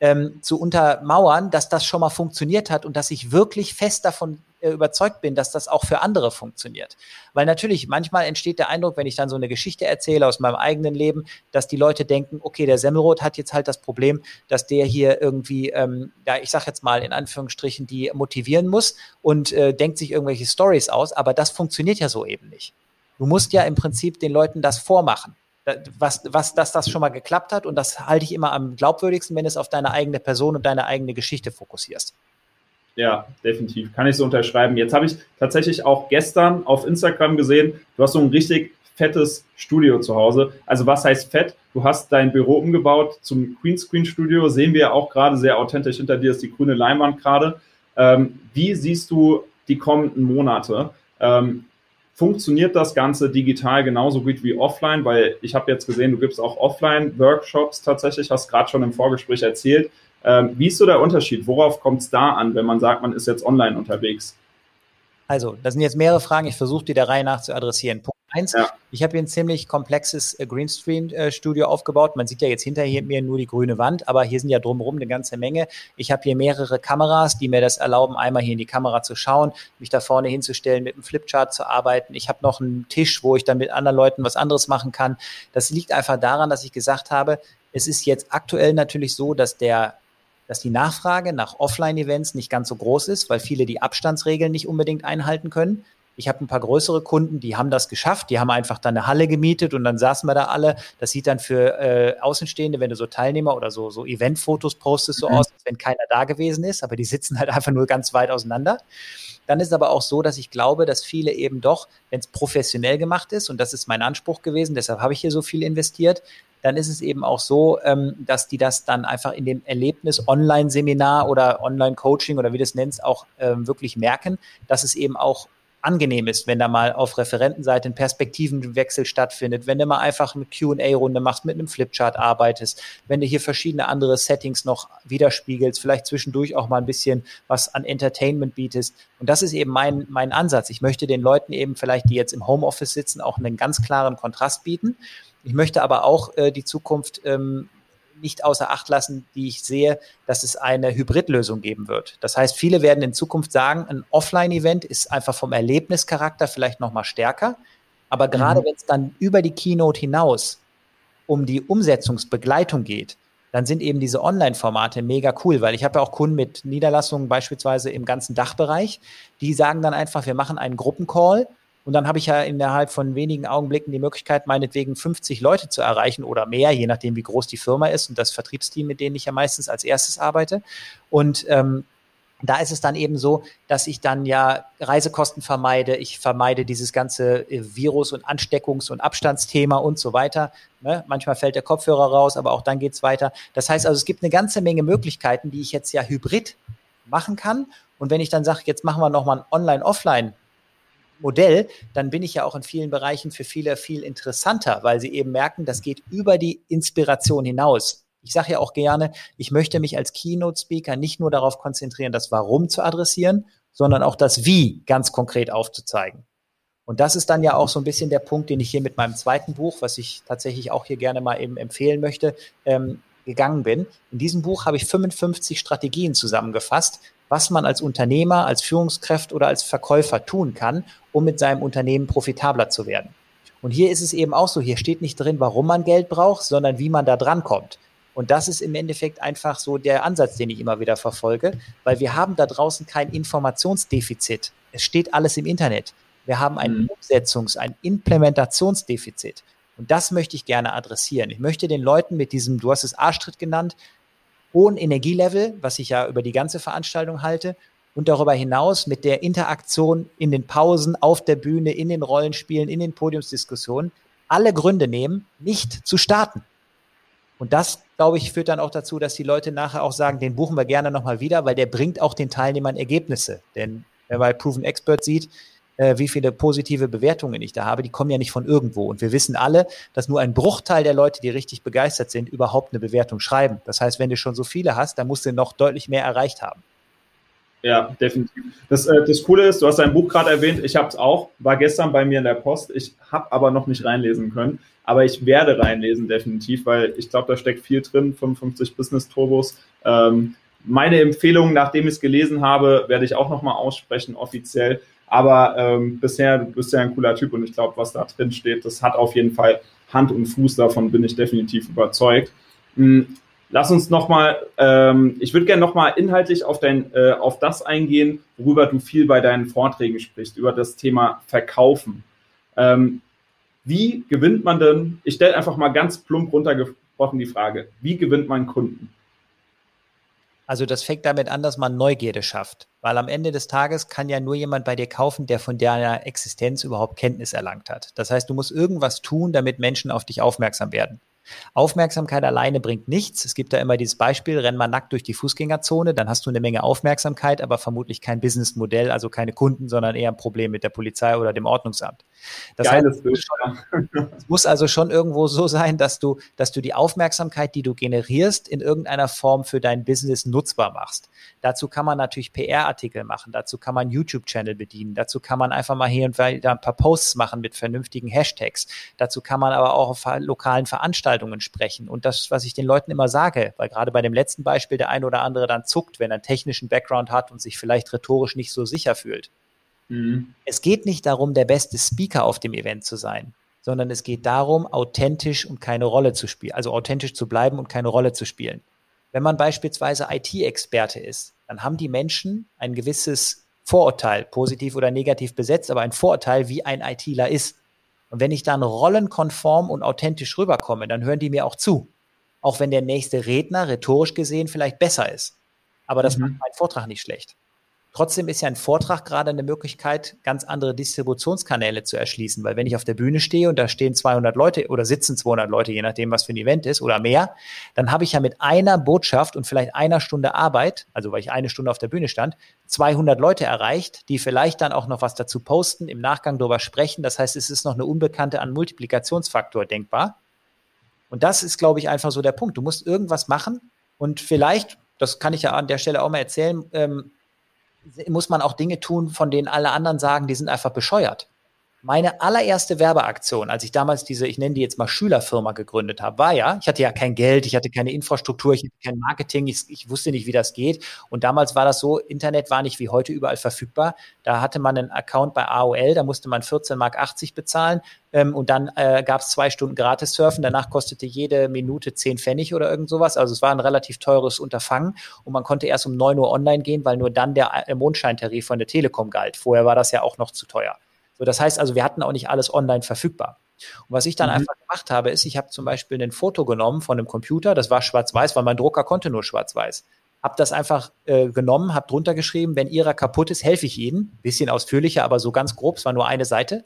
ähm, zu untermauern, dass das schon mal funktioniert hat und dass ich wirklich fest davon äh, überzeugt bin, dass das auch für andere funktioniert. Weil natürlich, manchmal entsteht der Eindruck, wenn ich dann so eine Geschichte erzähle aus meinem eigenen Leben, dass die Leute denken, okay, der Semmelrot hat jetzt halt das Problem, dass der hier irgendwie, ähm, ja, ich sag jetzt mal in Anführungsstrichen, die motivieren muss und äh, denkt sich irgendwelche Stories aus, aber das funktioniert ja so eben nicht. Du musst ja im Prinzip den Leuten das vormachen was, was, dass das schon mal geklappt hat. Und das halte ich immer am glaubwürdigsten, wenn du es auf deine eigene Person und deine eigene Geschichte fokussierst. Ja, definitiv. Kann ich so unterschreiben. Jetzt habe ich tatsächlich auch gestern auf Instagram gesehen, du hast so ein richtig fettes Studio zu Hause. Also was heißt fett? Du hast dein Büro umgebaut zum Queenscreen Studio. Sehen wir auch gerade sehr authentisch. Hinter dir ist die grüne Leinwand gerade. Ähm, wie siehst du die kommenden Monate? Ähm, funktioniert das Ganze digital genauso gut wie offline? Weil ich habe jetzt gesehen, du gibst auch Offline-Workshops tatsächlich, hast gerade schon im Vorgespräch erzählt. Ähm, wie ist so der Unterschied? Worauf kommt es da an, wenn man sagt, man ist jetzt online unterwegs? Also, das sind jetzt mehrere Fragen. Ich versuche die der Reihe nach zu adressieren. Eins, ja. ich habe hier ein ziemlich komplexes äh, Greenscreen-Studio aufgebaut. Man sieht ja jetzt hinter mir nur die grüne Wand, aber hier sind ja drumherum eine ganze Menge. Ich habe hier mehrere Kameras, die mir das erlauben, einmal hier in die Kamera zu schauen, mich da vorne hinzustellen, mit einem Flipchart zu arbeiten. Ich habe noch einen Tisch, wo ich dann mit anderen Leuten was anderes machen kann. Das liegt einfach daran, dass ich gesagt habe, es ist jetzt aktuell natürlich so, dass der dass die Nachfrage nach Offline-Events nicht ganz so groß ist, weil viele die Abstandsregeln nicht unbedingt einhalten können. Ich habe ein paar größere Kunden, die haben das geschafft. Die haben einfach dann eine Halle gemietet und dann saßen wir da alle. Das sieht dann für äh, Außenstehende, wenn du so Teilnehmer oder so, so Eventfotos postest, so mhm. aus, als wenn keiner da gewesen ist, aber die sitzen halt einfach nur ganz weit auseinander. Dann ist es aber auch so, dass ich glaube, dass viele eben doch, wenn es professionell gemacht ist, und das ist mein Anspruch gewesen, deshalb habe ich hier so viel investiert, dann ist es eben auch so, ähm, dass die das dann einfach in dem Erlebnis Online-Seminar oder Online-Coaching oder wie du es nennst, auch ähm, wirklich merken, dass es eben auch angenehm ist, wenn da mal auf Referentenseite ein Perspektivenwechsel stattfindet, wenn du mal einfach eine Q&A-Runde machst, mit einem Flipchart arbeitest, wenn du hier verschiedene andere Settings noch widerspiegelst, vielleicht zwischendurch auch mal ein bisschen was an Entertainment bietest. Und das ist eben mein, mein Ansatz. Ich möchte den Leuten eben vielleicht, die jetzt im Homeoffice sitzen, auch einen ganz klaren Kontrast bieten. Ich möchte aber auch äh, die Zukunft ähm, nicht außer Acht lassen, die ich sehe, dass es eine Hybridlösung geben wird. Das heißt, viele werden in Zukunft sagen, ein Offline-Event ist einfach vom Erlebnischarakter vielleicht noch mal stärker. Aber gerade mhm. wenn es dann über die Keynote hinaus um die Umsetzungsbegleitung geht, dann sind eben diese Online-Formate mega cool, weil ich habe ja auch Kunden mit Niederlassungen beispielsweise im ganzen Dachbereich, die sagen dann einfach, wir machen einen Gruppencall und dann habe ich ja innerhalb von wenigen Augenblicken die Möglichkeit, meinetwegen 50 Leute zu erreichen oder mehr, je nachdem, wie groß die Firma ist und das Vertriebsteam, mit denen ich ja meistens als erstes arbeite. Und ähm, da ist es dann eben so, dass ich dann ja Reisekosten vermeide, ich vermeide dieses ganze äh, Virus- und Ansteckungs- und Abstandsthema und so weiter. Ne? Manchmal fällt der Kopfhörer raus, aber auch dann geht's weiter. Das heißt also, es gibt eine ganze Menge Möglichkeiten, die ich jetzt ja hybrid machen kann. Und wenn ich dann sage, jetzt machen wir nochmal ein Online-Offline Modell, dann bin ich ja auch in vielen Bereichen für viele viel interessanter, weil sie eben merken, das geht über die Inspiration hinaus. Ich sage ja auch gerne, ich möchte mich als Keynote-Speaker nicht nur darauf konzentrieren, das Warum zu adressieren, sondern auch das Wie ganz konkret aufzuzeigen. Und das ist dann ja auch so ein bisschen der Punkt, den ich hier mit meinem zweiten Buch, was ich tatsächlich auch hier gerne mal eben empfehlen möchte, ähm, gegangen bin. In diesem Buch habe ich 55 Strategien zusammengefasst, was man als Unternehmer, als Führungskraft oder als Verkäufer tun kann, um mit seinem Unternehmen profitabler zu werden. Und hier ist es eben auch so, hier steht nicht drin, warum man Geld braucht, sondern wie man da drankommt. Und das ist im Endeffekt einfach so der Ansatz, den ich immer wieder verfolge, weil wir haben da draußen kein Informationsdefizit. Es steht alles im Internet. Wir haben ein mhm. Umsetzungs-, ein Implementationsdefizit. Und das möchte ich gerne adressieren. Ich möchte den Leuten mit diesem, du hast es Arschtritt genannt, hohen Energielevel, was ich ja über die ganze Veranstaltung halte, und darüber hinaus mit der Interaktion in den Pausen, auf der Bühne, in den Rollenspielen, in den Podiumsdiskussionen alle Gründe nehmen, nicht zu starten. Und das, glaube ich, führt dann auch dazu, dass die Leute nachher auch sagen, den buchen wir gerne nochmal wieder, weil der bringt auch den Teilnehmern Ergebnisse. Denn wer bei Proven Expert sieht, äh, wie viele positive Bewertungen ich da habe, die kommen ja nicht von irgendwo. Und wir wissen alle, dass nur ein Bruchteil der Leute, die richtig begeistert sind, überhaupt eine Bewertung schreiben. Das heißt, wenn du schon so viele hast, dann musst du noch deutlich mehr erreicht haben. Ja, definitiv. Das, äh, das Coole ist, du hast dein Buch gerade erwähnt, ich habe es auch, war gestern bei mir in der Post, ich habe aber noch nicht reinlesen können, aber ich werde reinlesen definitiv, weil ich glaube, da steckt viel drin, 55 Business Turbos. Ähm, meine Empfehlung, nachdem ich es gelesen habe, werde ich auch nochmal aussprechen, offiziell. Aber ähm, bisher, du bist ja ein cooler Typ und ich glaube, was da drin steht, das hat auf jeden Fall Hand und Fuß, davon bin ich definitiv überzeugt. Hm, lass uns nochmal, ähm, ich würde gerne nochmal inhaltlich auf, dein, äh, auf das eingehen, worüber du viel bei deinen Vorträgen sprichst, über das Thema Verkaufen. Ähm, wie gewinnt man denn, ich stelle einfach mal ganz plump runtergebrochen die Frage, wie gewinnt man Kunden? Also das fängt damit an, dass man Neugierde schafft. Weil am Ende des Tages kann ja nur jemand bei dir kaufen, der von deiner Existenz überhaupt Kenntnis erlangt hat. Das heißt, du musst irgendwas tun, damit Menschen auf dich aufmerksam werden. Aufmerksamkeit alleine bringt nichts. Es gibt da immer dieses Beispiel, renn mal nackt durch die Fußgängerzone, dann hast du eine Menge Aufmerksamkeit, aber vermutlich kein Businessmodell, also keine Kunden, sondern eher ein Problem mit der Polizei oder dem Ordnungsamt. Das Geiles heißt, es muss also schon irgendwo so sein, dass du, dass du die Aufmerksamkeit, die du generierst, in irgendeiner Form für dein Business nutzbar machst. Dazu kann man natürlich PR-Artikel machen, dazu kann man YouTube-Channel bedienen, dazu kann man einfach mal hier und da ein paar Posts machen mit vernünftigen Hashtags. Dazu kann man aber auch auf lokalen Veranstaltungen sprechen. Und das, was ich den Leuten immer sage, weil gerade bei dem letzten Beispiel der eine oder andere dann zuckt, wenn er einen technischen Background hat und sich vielleicht rhetorisch nicht so sicher fühlt. Mhm. Es geht nicht darum, der beste Speaker auf dem Event zu sein, sondern es geht darum, authentisch und keine Rolle zu spielen, also authentisch zu bleiben und keine Rolle zu spielen. Wenn man beispielsweise IT-Experte ist, dann haben die Menschen ein gewisses Vorurteil, positiv oder negativ besetzt, aber ein Vorurteil, wie ein ITler ist. Und wenn ich dann rollenkonform und authentisch rüberkomme, dann hören die mir auch zu. Auch wenn der nächste Redner rhetorisch gesehen vielleicht besser ist. Aber das mhm. macht meinen Vortrag nicht schlecht. Trotzdem ist ja ein Vortrag gerade eine Möglichkeit, ganz andere Distributionskanäle zu erschließen, weil wenn ich auf der Bühne stehe und da stehen 200 Leute oder sitzen 200 Leute, je nachdem, was für ein Event ist oder mehr, dann habe ich ja mit einer Botschaft und vielleicht einer Stunde Arbeit, also weil ich eine Stunde auf der Bühne stand, 200 Leute erreicht, die vielleicht dann auch noch was dazu posten, im Nachgang darüber sprechen. Das heißt, es ist noch eine Unbekannte an Multiplikationsfaktor denkbar. Und das ist, glaube ich, einfach so der Punkt. Du musst irgendwas machen und vielleicht, das kann ich ja an der Stelle auch mal erzählen, ähm, muss man auch Dinge tun, von denen alle anderen sagen, die sind einfach bescheuert. Meine allererste Werbeaktion, als ich damals diese, ich nenne die jetzt mal Schülerfirma gegründet habe, war ja, ich hatte ja kein Geld, ich hatte keine Infrastruktur, ich hatte kein Marketing, ich, ich, wusste nicht, wie das geht. Und damals war das so, Internet war nicht wie heute überall verfügbar. Da hatte man einen Account bei AOL, da musste man 14,80 Mark bezahlen ähm, und dann äh, gab es zwei Stunden gratis surfen. Danach kostete jede Minute 10 Pfennig oder irgend sowas. Also es war ein relativ teures Unterfangen und man konnte erst um 9 Uhr online gehen, weil nur dann der, der Mondscheintarif von der Telekom galt. Vorher war das ja auch noch zu teuer. So, das heißt also, wir hatten auch nicht alles online verfügbar. Und was ich dann mhm. einfach gemacht habe, ist, ich habe zum Beispiel ein Foto genommen von einem Computer, das war schwarz-weiß, weil mein Drucker konnte nur schwarz-weiß. Habe das einfach äh, genommen, habe drunter geschrieben, wenn Ihrer kaputt ist, helfe ich Ihnen. Bisschen ausführlicher, aber so ganz grob, es war nur eine Seite.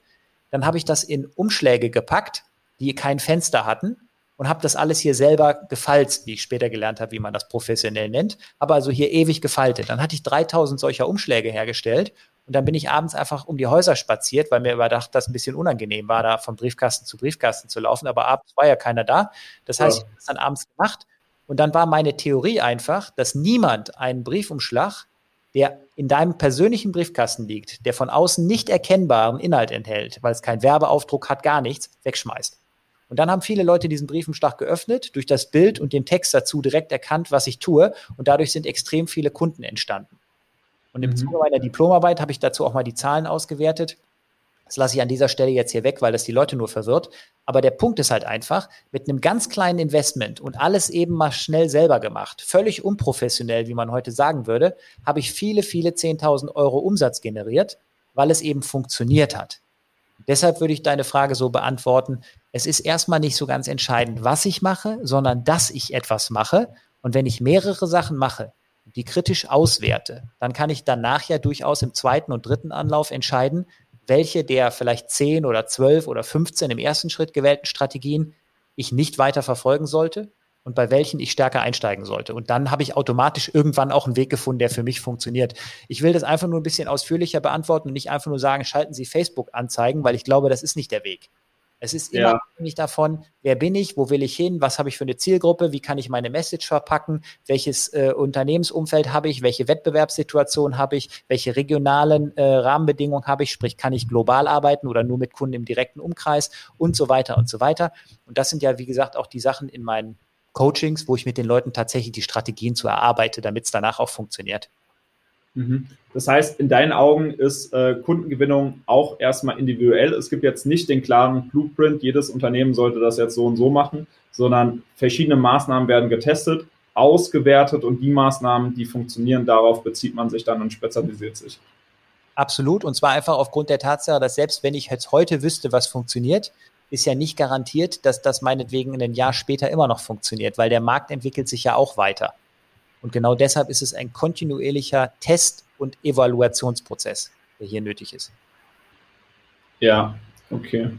Dann habe ich das in Umschläge gepackt, die kein Fenster hatten und habe das alles hier selber gefalzt, wie ich später gelernt habe, wie man das professionell nennt. Aber also hier ewig gefaltet. Dann hatte ich 3000 solcher Umschläge hergestellt und dann bin ich abends einfach um die Häuser spaziert, weil mir überdacht, dass ein bisschen unangenehm war, da vom Briefkasten zu Briefkasten zu laufen. Aber abends war ja keiner da. Das heißt, ja. ich habe es dann abends gemacht. Und dann war meine Theorie einfach, dass niemand einen Briefumschlag, der in deinem persönlichen Briefkasten liegt, der von außen nicht erkennbaren Inhalt enthält, weil es keinen Werbeaufdruck hat, gar nichts, wegschmeißt. Und dann haben viele Leute diesen Briefumschlag geöffnet, durch das Bild und den Text dazu direkt erkannt, was ich tue. Und dadurch sind extrem viele Kunden entstanden. Und im mhm. Zuge meiner Diplomarbeit habe ich dazu auch mal die Zahlen ausgewertet. Das lasse ich an dieser Stelle jetzt hier weg, weil das die Leute nur verwirrt. Aber der Punkt ist halt einfach, mit einem ganz kleinen Investment und alles eben mal schnell selber gemacht, völlig unprofessionell, wie man heute sagen würde, habe ich viele, viele 10.000 Euro Umsatz generiert, weil es eben funktioniert hat. Deshalb würde ich deine Frage so beantworten, es ist erstmal nicht so ganz entscheidend, was ich mache, sondern dass ich etwas mache. Und wenn ich mehrere Sachen mache, die kritisch auswerte, dann kann ich danach ja durchaus im zweiten und dritten Anlauf entscheiden, welche der vielleicht zehn oder zwölf oder 15 im ersten Schritt gewählten Strategien ich nicht weiter verfolgen sollte und bei welchen ich stärker einsteigen sollte. Und dann habe ich automatisch irgendwann auch einen Weg gefunden, der für mich funktioniert. Ich will das einfach nur ein bisschen ausführlicher beantworten und nicht einfach nur sagen, schalten Sie Facebook-Anzeigen, weil ich glaube, das ist nicht der Weg. Es ist immer ja. abhängig davon, wer bin ich, wo will ich hin, was habe ich für eine Zielgruppe, wie kann ich meine Message verpacken, welches äh, Unternehmensumfeld habe ich, welche Wettbewerbssituation habe ich, welche regionalen äh, Rahmenbedingungen habe ich, sprich kann ich global arbeiten oder nur mit Kunden im direkten Umkreis und so weiter und so weiter. Und das sind ja, wie gesagt, auch die Sachen in meinen Coachings, wo ich mit den Leuten tatsächlich die Strategien zu erarbeite, damit es danach auch funktioniert. Mhm. Das heißt, in deinen Augen ist äh, Kundengewinnung auch erstmal individuell. Es gibt jetzt nicht den klaren Blueprint, jedes Unternehmen sollte das jetzt so und so machen, sondern verschiedene Maßnahmen werden getestet, ausgewertet und die Maßnahmen, die funktionieren, darauf bezieht man sich dann und spezialisiert sich. Absolut. Und zwar einfach aufgrund der Tatsache, dass selbst wenn ich jetzt heute wüsste, was funktioniert, ist ja nicht garantiert, dass das meinetwegen in ein Jahr später immer noch funktioniert, weil der Markt entwickelt sich ja auch weiter. Und genau deshalb ist es ein kontinuierlicher Test- und Evaluationsprozess, der hier nötig ist. Ja, okay.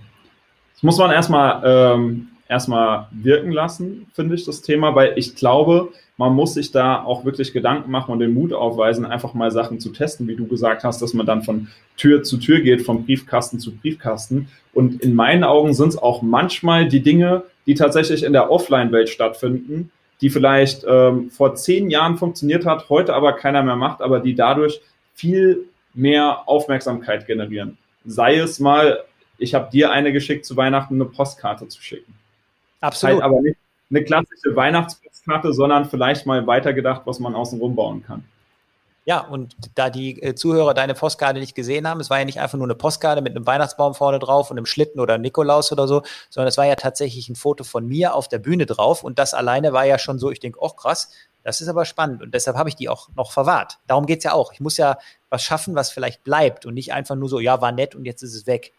Das muss man erstmal ähm, erstmal wirken lassen, finde ich, das Thema, weil ich glaube, man muss sich da auch wirklich Gedanken machen und den Mut aufweisen, einfach mal Sachen zu testen, wie du gesagt hast, dass man dann von Tür zu Tür geht, vom Briefkasten zu Briefkasten. Und in meinen Augen sind es auch manchmal die Dinge, die tatsächlich in der Offline-Welt stattfinden, die vielleicht ähm, vor zehn Jahren funktioniert hat, heute aber keiner mehr macht, aber die dadurch viel mehr Aufmerksamkeit generieren. Sei es mal, ich habe dir eine geschickt zu Weihnachten, eine Postkarte zu schicken. Absolut. Halt aber nicht eine klassische Weihnachtspostkarte, sondern vielleicht mal weitergedacht, was man außenrum bauen kann. Ja, und da die äh, Zuhörer deine Postkarte nicht gesehen haben, es war ja nicht einfach nur eine Postkarte mit einem Weihnachtsbaum vorne drauf und einem Schlitten oder Nikolaus oder so, sondern es war ja tatsächlich ein Foto von mir auf der Bühne drauf und das alleine war ja schon so, ich denke, oh krass, Das ist aber spannend und deshalb habe ich die auch noch verwahrt. Darum geht's ja auch. Ich muss ja was schaffen, was vielleicht bleibt und nicht einfach nur so, ja, war nett und jetzt ist es weg.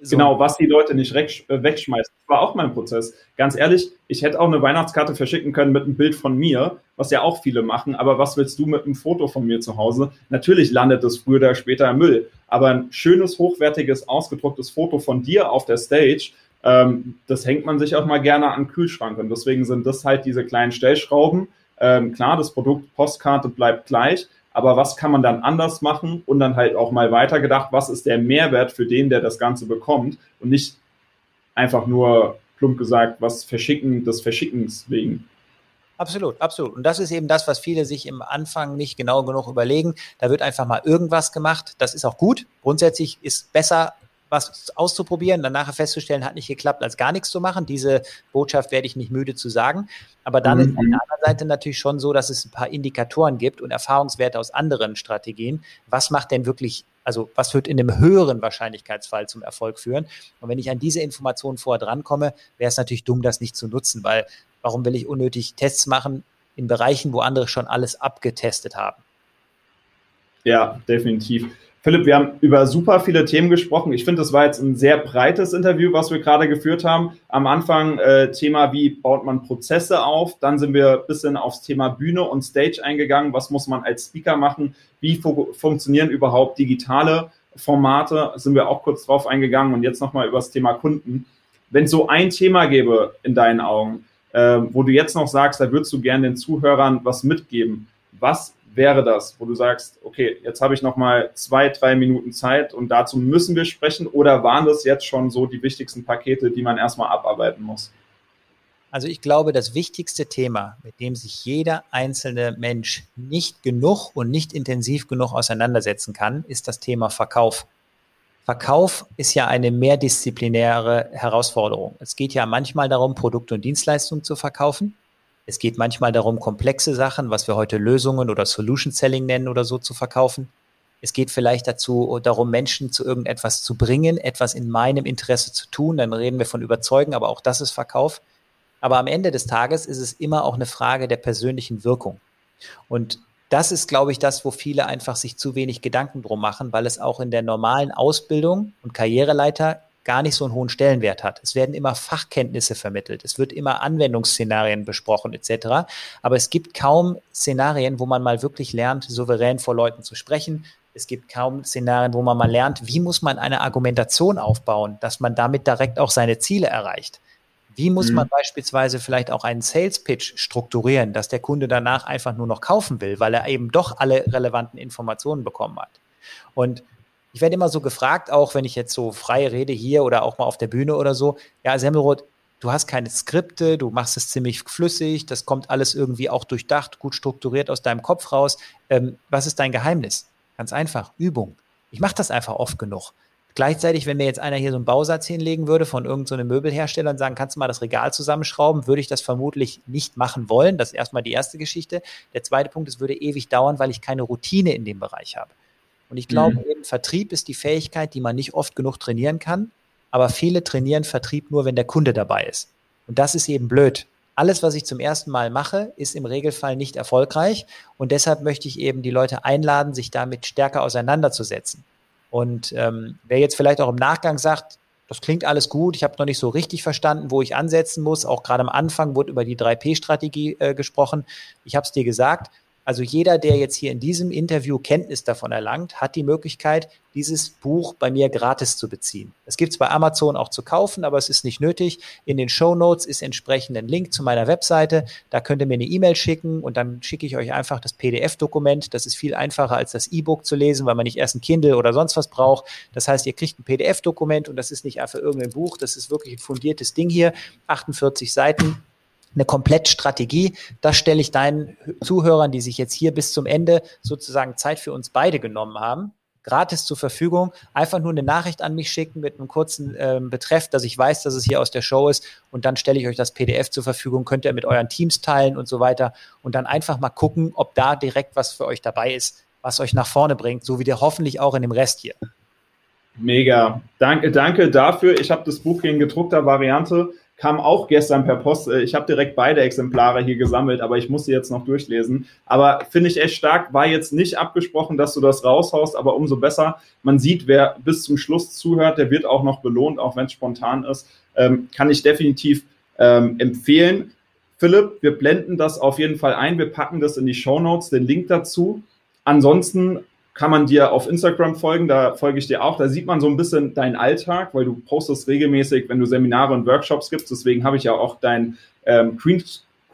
So. Genau, was die Leute nicht äh, wegschmeißen. Das war auch mein Prozess. Ganz ehrlich, ich hätte auch eine Weihnachtskarte verschicken können mit einem Bild von mir, was ja auch viele machen. Aber was willst du mit einem Foto von mir zu Hause? Natürlich landet es früher oder später im Müll. Aber ein schönes, hochwertiges, ausgedrucktes Foto von dir auf der Stage, ähm, das hängt man sich auch mal gerne an den Kühlschrank. Und deswegen sind das halt diese kleinen Stellschrauben. Ähm, klar, das Produkt Postkarte bleibt gleich, aber was kann man dann anders machen und dann halt auch mal weitergedacht, was ist der Mehrwert für den, der das Ganze bekommt und nicht einfach nur plump gesagt, was verschicken des Verschickens wegen. Absolut, absolut. Und das ist eben das, was viele sich im Anfang nicht genau genug überlegen. Da wird einfach mal irgendwas gemacht. Das ist auch gut. Grundsätzlich ist besser, was auszuprobieren, dann nachher festzustellen, hat nicht geklappt, als gar nichts zu machen. Diese Botschaft werde ich nicht müde zu sagen. Aber dann mhm. ist auf der anderen Seite natürlich schon so, dass es ein paar Indikatoren gibt und Erfahrungswerte aus anderen Strategien. Was macht denn wirklich, also was wird in einem höheren Wahrscheinlichkeitsfall zum Erfolg führen? Und wenn ich an diese Informationen vorher drankomme, wäre es natürlich dumm, das nicht zu nutzen, weil warum will ich unnötig Tests machen in Bereichen, wo andere schon alles abgetestet haben? Ja, definitiv. Philipp, wir haben über super viele Themen gesprochen. Ich finde, das war jetzt ein sehr breites Interview, was wir gerade geführt haben. Am Anfang äh, Thema, wie baut man Prozesse auf? Dann sind wir ein bisschen aufs Thema Bühne und Stage eingegangen. Was muss man als Speaker machen? Wie fu funktionieren überhaupt digitale Formate? Sind wir auch kurz drauf eingegangen. Und jetzt nochmal über das Thema Kunden. Wenn es so ein Thema gäbe in deinen Augen, äh, wo du jetzt noch sagst, da würdest du gerne den Zuhörern was mitgeben. Was wäre das, wo du sagst, okay, jetzt habe ich noch mal zwei, drei Minuten Zeit und dazu müssen wir sprechen oder waren das jetzt schon so die wichtigsten Pakete, die man erstmal abarbeiten muss? Also ich glaube, das wichtigste Thema, mit dem sich jeder einzelne Mensch nicht genug und nicht intensiv genug auseinandersetzen kann, ist das Thema Verkauf. Verkauf ist ja eine mehrdisziplinäre Herausforderung. Es geht ja manchmal darum, Produkte und Dienstleistungen zu verkaufen. Es geht manchmal darum, komplexe Sachen, was wir heute Lösungen oder Solution Selling nennen oder so zu verkaufen. Es geht vielleicht dazu, darum, Menschen zu irgendetwas zu bringen, etwas in meinem Interesse zu tun. Dann reden wir von überzeugen, aber auch das ist Verkauf. Aber am Ende des Tages ist es immer auch eine Frage der persönlichen Wirkung. Und das ist, glaube ich, das, wo viele einfach sich zu wenig Gedanken drum machen, weil es auch in der normalen Ausbildung und Karriereleiter gar nicht so einen hohen Stellenwert hat. Es werden immer Fachkenntnisse vermittelt, es wird immer Anwendungsszenarien besprochen etc. Aber es gibt kaum Szenarien, wo man mal wirklich lernt, souverän vor Leuten zu sprechen. Es gibt kaum Szenarien, wo man mal lernt, wie muss man eine Argumentation aufbauen, dass man damit direkt auch seine Ziele erreicht. Wie muss mhm. man beispielsweise vielleicht auch einen Sales Pitch strukturieren, dass der Kunde danach einfach nur noch kaufen will, weil er eben doch alle relevanten Informationen bekommen hat. Und ich werde immer so gefragt, auch wenn ich jetzt so frei rede hier oder auch mal auf der Bühne oder so, ja, Semmelroth, du hast keine Skripte, du machst es ziemlich flüssig, das kommt alles irgendwie auch durchdacht, gut strukturiert aus deinem Kopf raus. Ähm, was ist dein Geheimnis? Ganz einfach, Übung. Ich mache das einfach oft genug. Gleichzeitig, wenn mir jetzt einer hier so einen Bausatz hinlegen würde von irgendeinem so Möbelhersteller und sagen, kannst du mal das Regal zusammenschrauben, würde ich das vermutlich nicht machen wollen. Das ist erstmal die erste Geschichte. Der zweite Punkt, es würde ewig dauern, weil ich keine Routine in dem Bereich habe. Und ich glaube, mhm. eben Vertrieb ist die Fähigkeit, die man nicht oft genug trainieren kann. Aber viele trainieren Vertrieb nur, wenn der Kunde dabei ist. Und das ist eben blöd. Alles, was ich zum ersten Mal mache, ist im Regelfall nicht erfolgreich. Und deshalb möchte ich eben die Leute einladen, sich damit stärker auseinanderzusetzen. Und ähm, wer jetzt vielleicht auch im Nachgang sagt, das klingt alles gut, ich habe noch nicht so richtig verstanden, wo ich ansetzen muss. Auch gerade am Anfang wurde über die 3P-Strategie äh, gesprochen. Ich habe es dir gesagt, also jeder, der jetzt hier in diesem Interview Kenntnis davon erlangt, hat die Möglichkeit, dieses Buch bei mir gratis zu beziehen. Es gibt es bei Amazon auch zu kaufen, aber es ist nicht nötig. In den Show Notes ist entsprechend ein Link zu meiner Webseite. Da könnt ihr mir eine E-Mail schicken und dann schicke ich euch einfach das PDF-Dokument. Das ist viel einfacher als das E-Book zu lesen, weil man nicht erst ein Kindle oder sonst was braucht. Das heißt, ihr kriegt ein PDF-Dokument und das ist nicht einfach irgendein Buch. Das ist wirklich ein fundiertes Ding hier. 48 Seiten eine Komplettstrategie. Das stelle ich deinen Zuhörern, die sich jetzt hier bis zum Ende sozusagen Zeit für uns beide genommen haben, gratis zur Verfügung. Einfach nur eine Nachricht an mich schicken mit einem kurzen äh, Betreff, dass ich weiß, dass es hier aus der Show ist. Und dann stelle ich euch das PDF zur Verfügung, könnt ihr mit euren Teams teilen und so weiter. Und dann einfach mal gucken, ob da direkt was für euch dabei ist, was euch nach vorne bringt, so wie der hoffentlich auch in dem Rest hier. Mega. Danke, danke dafür. Ich habe das Buch in gedruckter Variante kam auch gestern per Post. Äh, ich habe direkt beide Exemplare hier gesammelt, aber ich muss sie jetzt noch durchlesen. Aber finde ich echt stark. War jetzt nicht abgesprochen, dass du das raushaust, aber umso besser. Man sieht, wer bis zum Schluss zuhört, der wird auch noch belohnt, auch wenn es spontan ist. Ähm, kann ich definitiv ähm, empfehlen. Philipp, wir blenden das auf jeden Fall ein. Wir packen das in die Show Notes, den Link dazu. Ansonsten kann man dir auf Instagram folgen, da folge ich dir auch. Da sieht man so ein bisschen deinen Alltag, weil du postest regelmäßig, wenn du Seminare und Workshops gibst. Deswegen habe ich ja auch dein ähm, Green,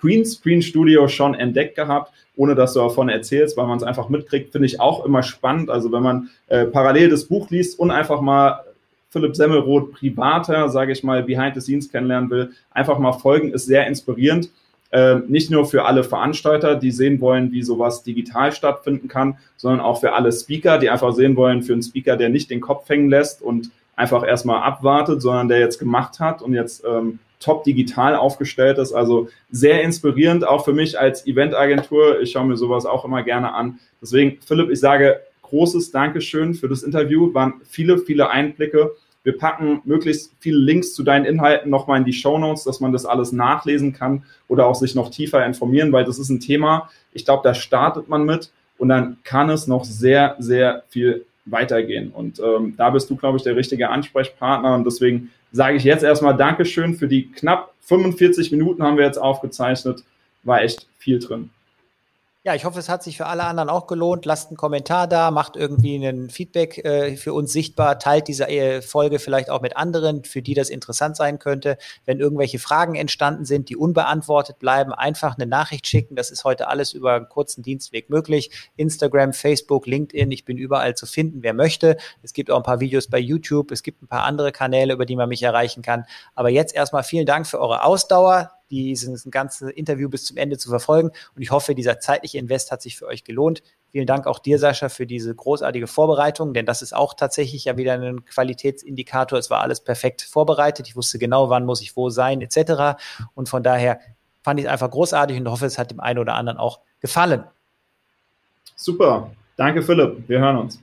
Green Screen Studio schon entdeckt gehabt, ohne dass du davon erzählst, weil man es einfach mitkriegt. Finde ich auch immer spannend. Also wenn man äh, parallel das Buch liest und einfach mal Philipp Semmelroth privater, sage ich mal, behind the scenes kennenlernen will, einfach mal folgen, ist sehr inspirierend. Äh, nicht nur für alle Veranstalter, die sehen wollen, wie sowas digital stattfinden kann, sondern auch für alle Speaker, die einfach sehen wollen, für einen Speaker, der nicht den Kopf hängen lässt und einfach erstmal abwartet, sondern der jetzt gemacht hat und jetzt ähm, top digital aufgestellt ist. Also sehr inspirierend, auch für mich als Eventagentur. Ich schaue mir sowas auch immer gerne an. Deswegen, Philipp, ich sage großes Dankeschön für das Interview. Waren viele, viele Einblicke wir packen möglichst viele Links zu deinen Inhalten nochmal in die Show Notes, dass man das alles nachlesen kann oder auch sich noch tiefer informieren, weil das ist ein Thema, ich glaube, da startet man mit und dann kann es noch sehr, sehr viel weitergehen. Und ähm, da bist du, glaube ich, der richtige Ansprechpartner. Und deswegen sage ich jetzt erstmal Dankeschön für die knapp 45 Minuten haben wir jetzt aufgezeichnet. War echt viel drin. Ja, ich hoffe, es hat sich für alle anderen auch gelohnt. Lasst einen Kommentar da, macht irgendwie ein Feedback äh, für uns sichtbar, teilt diese äh, Folge vielleicht auch mit anderen, für die das interessant sein könnte. Wenn irgendwelche Fragen entstanden sind, die unbeantwortet bleiben, einfach eine Nachricht schicken. Das ist heute alles über einen kurzen Dienstweg möglich. Instagram, Facebook, LinkedIn, ich bin überall zu finden, wer möchte. Es gibt auch ein paar Videos bei YouTube, es gibt ein paar andere Kanäle, über die man mich erreichen kann. Aber jetzt erstmal vielen Dank für eure Ausdauer dieses ganze Interview bis zum Ende zu verfolgen. Und ich hoffe, dieser zeitliche Invest hat sich für euch gelohnt. Vielen Dank auch dir, Sascha, für diese großartige Vorbereitung, denn das ist auch tatsächlich ja wieder ein Qualitätsindikator. Es war alles perfekt vorbereitet. Ich wusste genau, wann muss ich wo sein, etc. Und von daher fand ich es einfach großartig und hoffe, es hat dem einen oder anderen auch gefallen. Super. Danke, Philipp. Wir hören uns.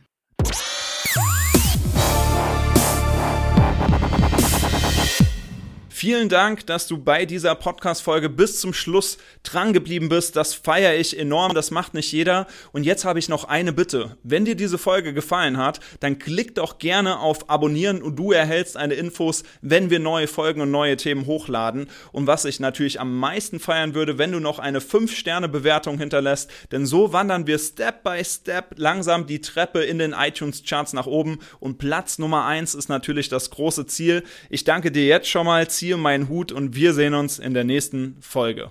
Vielen Dank, dass du bei dieser Podcast-Folge bis zum Schluss dran geblieben bist. Das feiere ich enorm. Das macht nicht jeder. Und jetzt habe ich noch eine Bitte. Wenn dir diese Folge gefallen hat, dann klick doch gerne auf Abonnieren und du erhältst eine Infos, wenn wir neue Folgen und neue Themen hochladen. Und was ich natürlich am meisten feiern würde, wenn du noch eine 5-Sterne-Bewertung hinterlässt. Denn so wandern wir Step by Step langsam die Treppe in den iTunes-Charts nach oben. Und Platz Nummer 1 ist natürlich das große Ziel. Ich danke dir jetzt schon mal. Ziel ziehe meinen Hut und wir sehen uns in der nächsten Folge.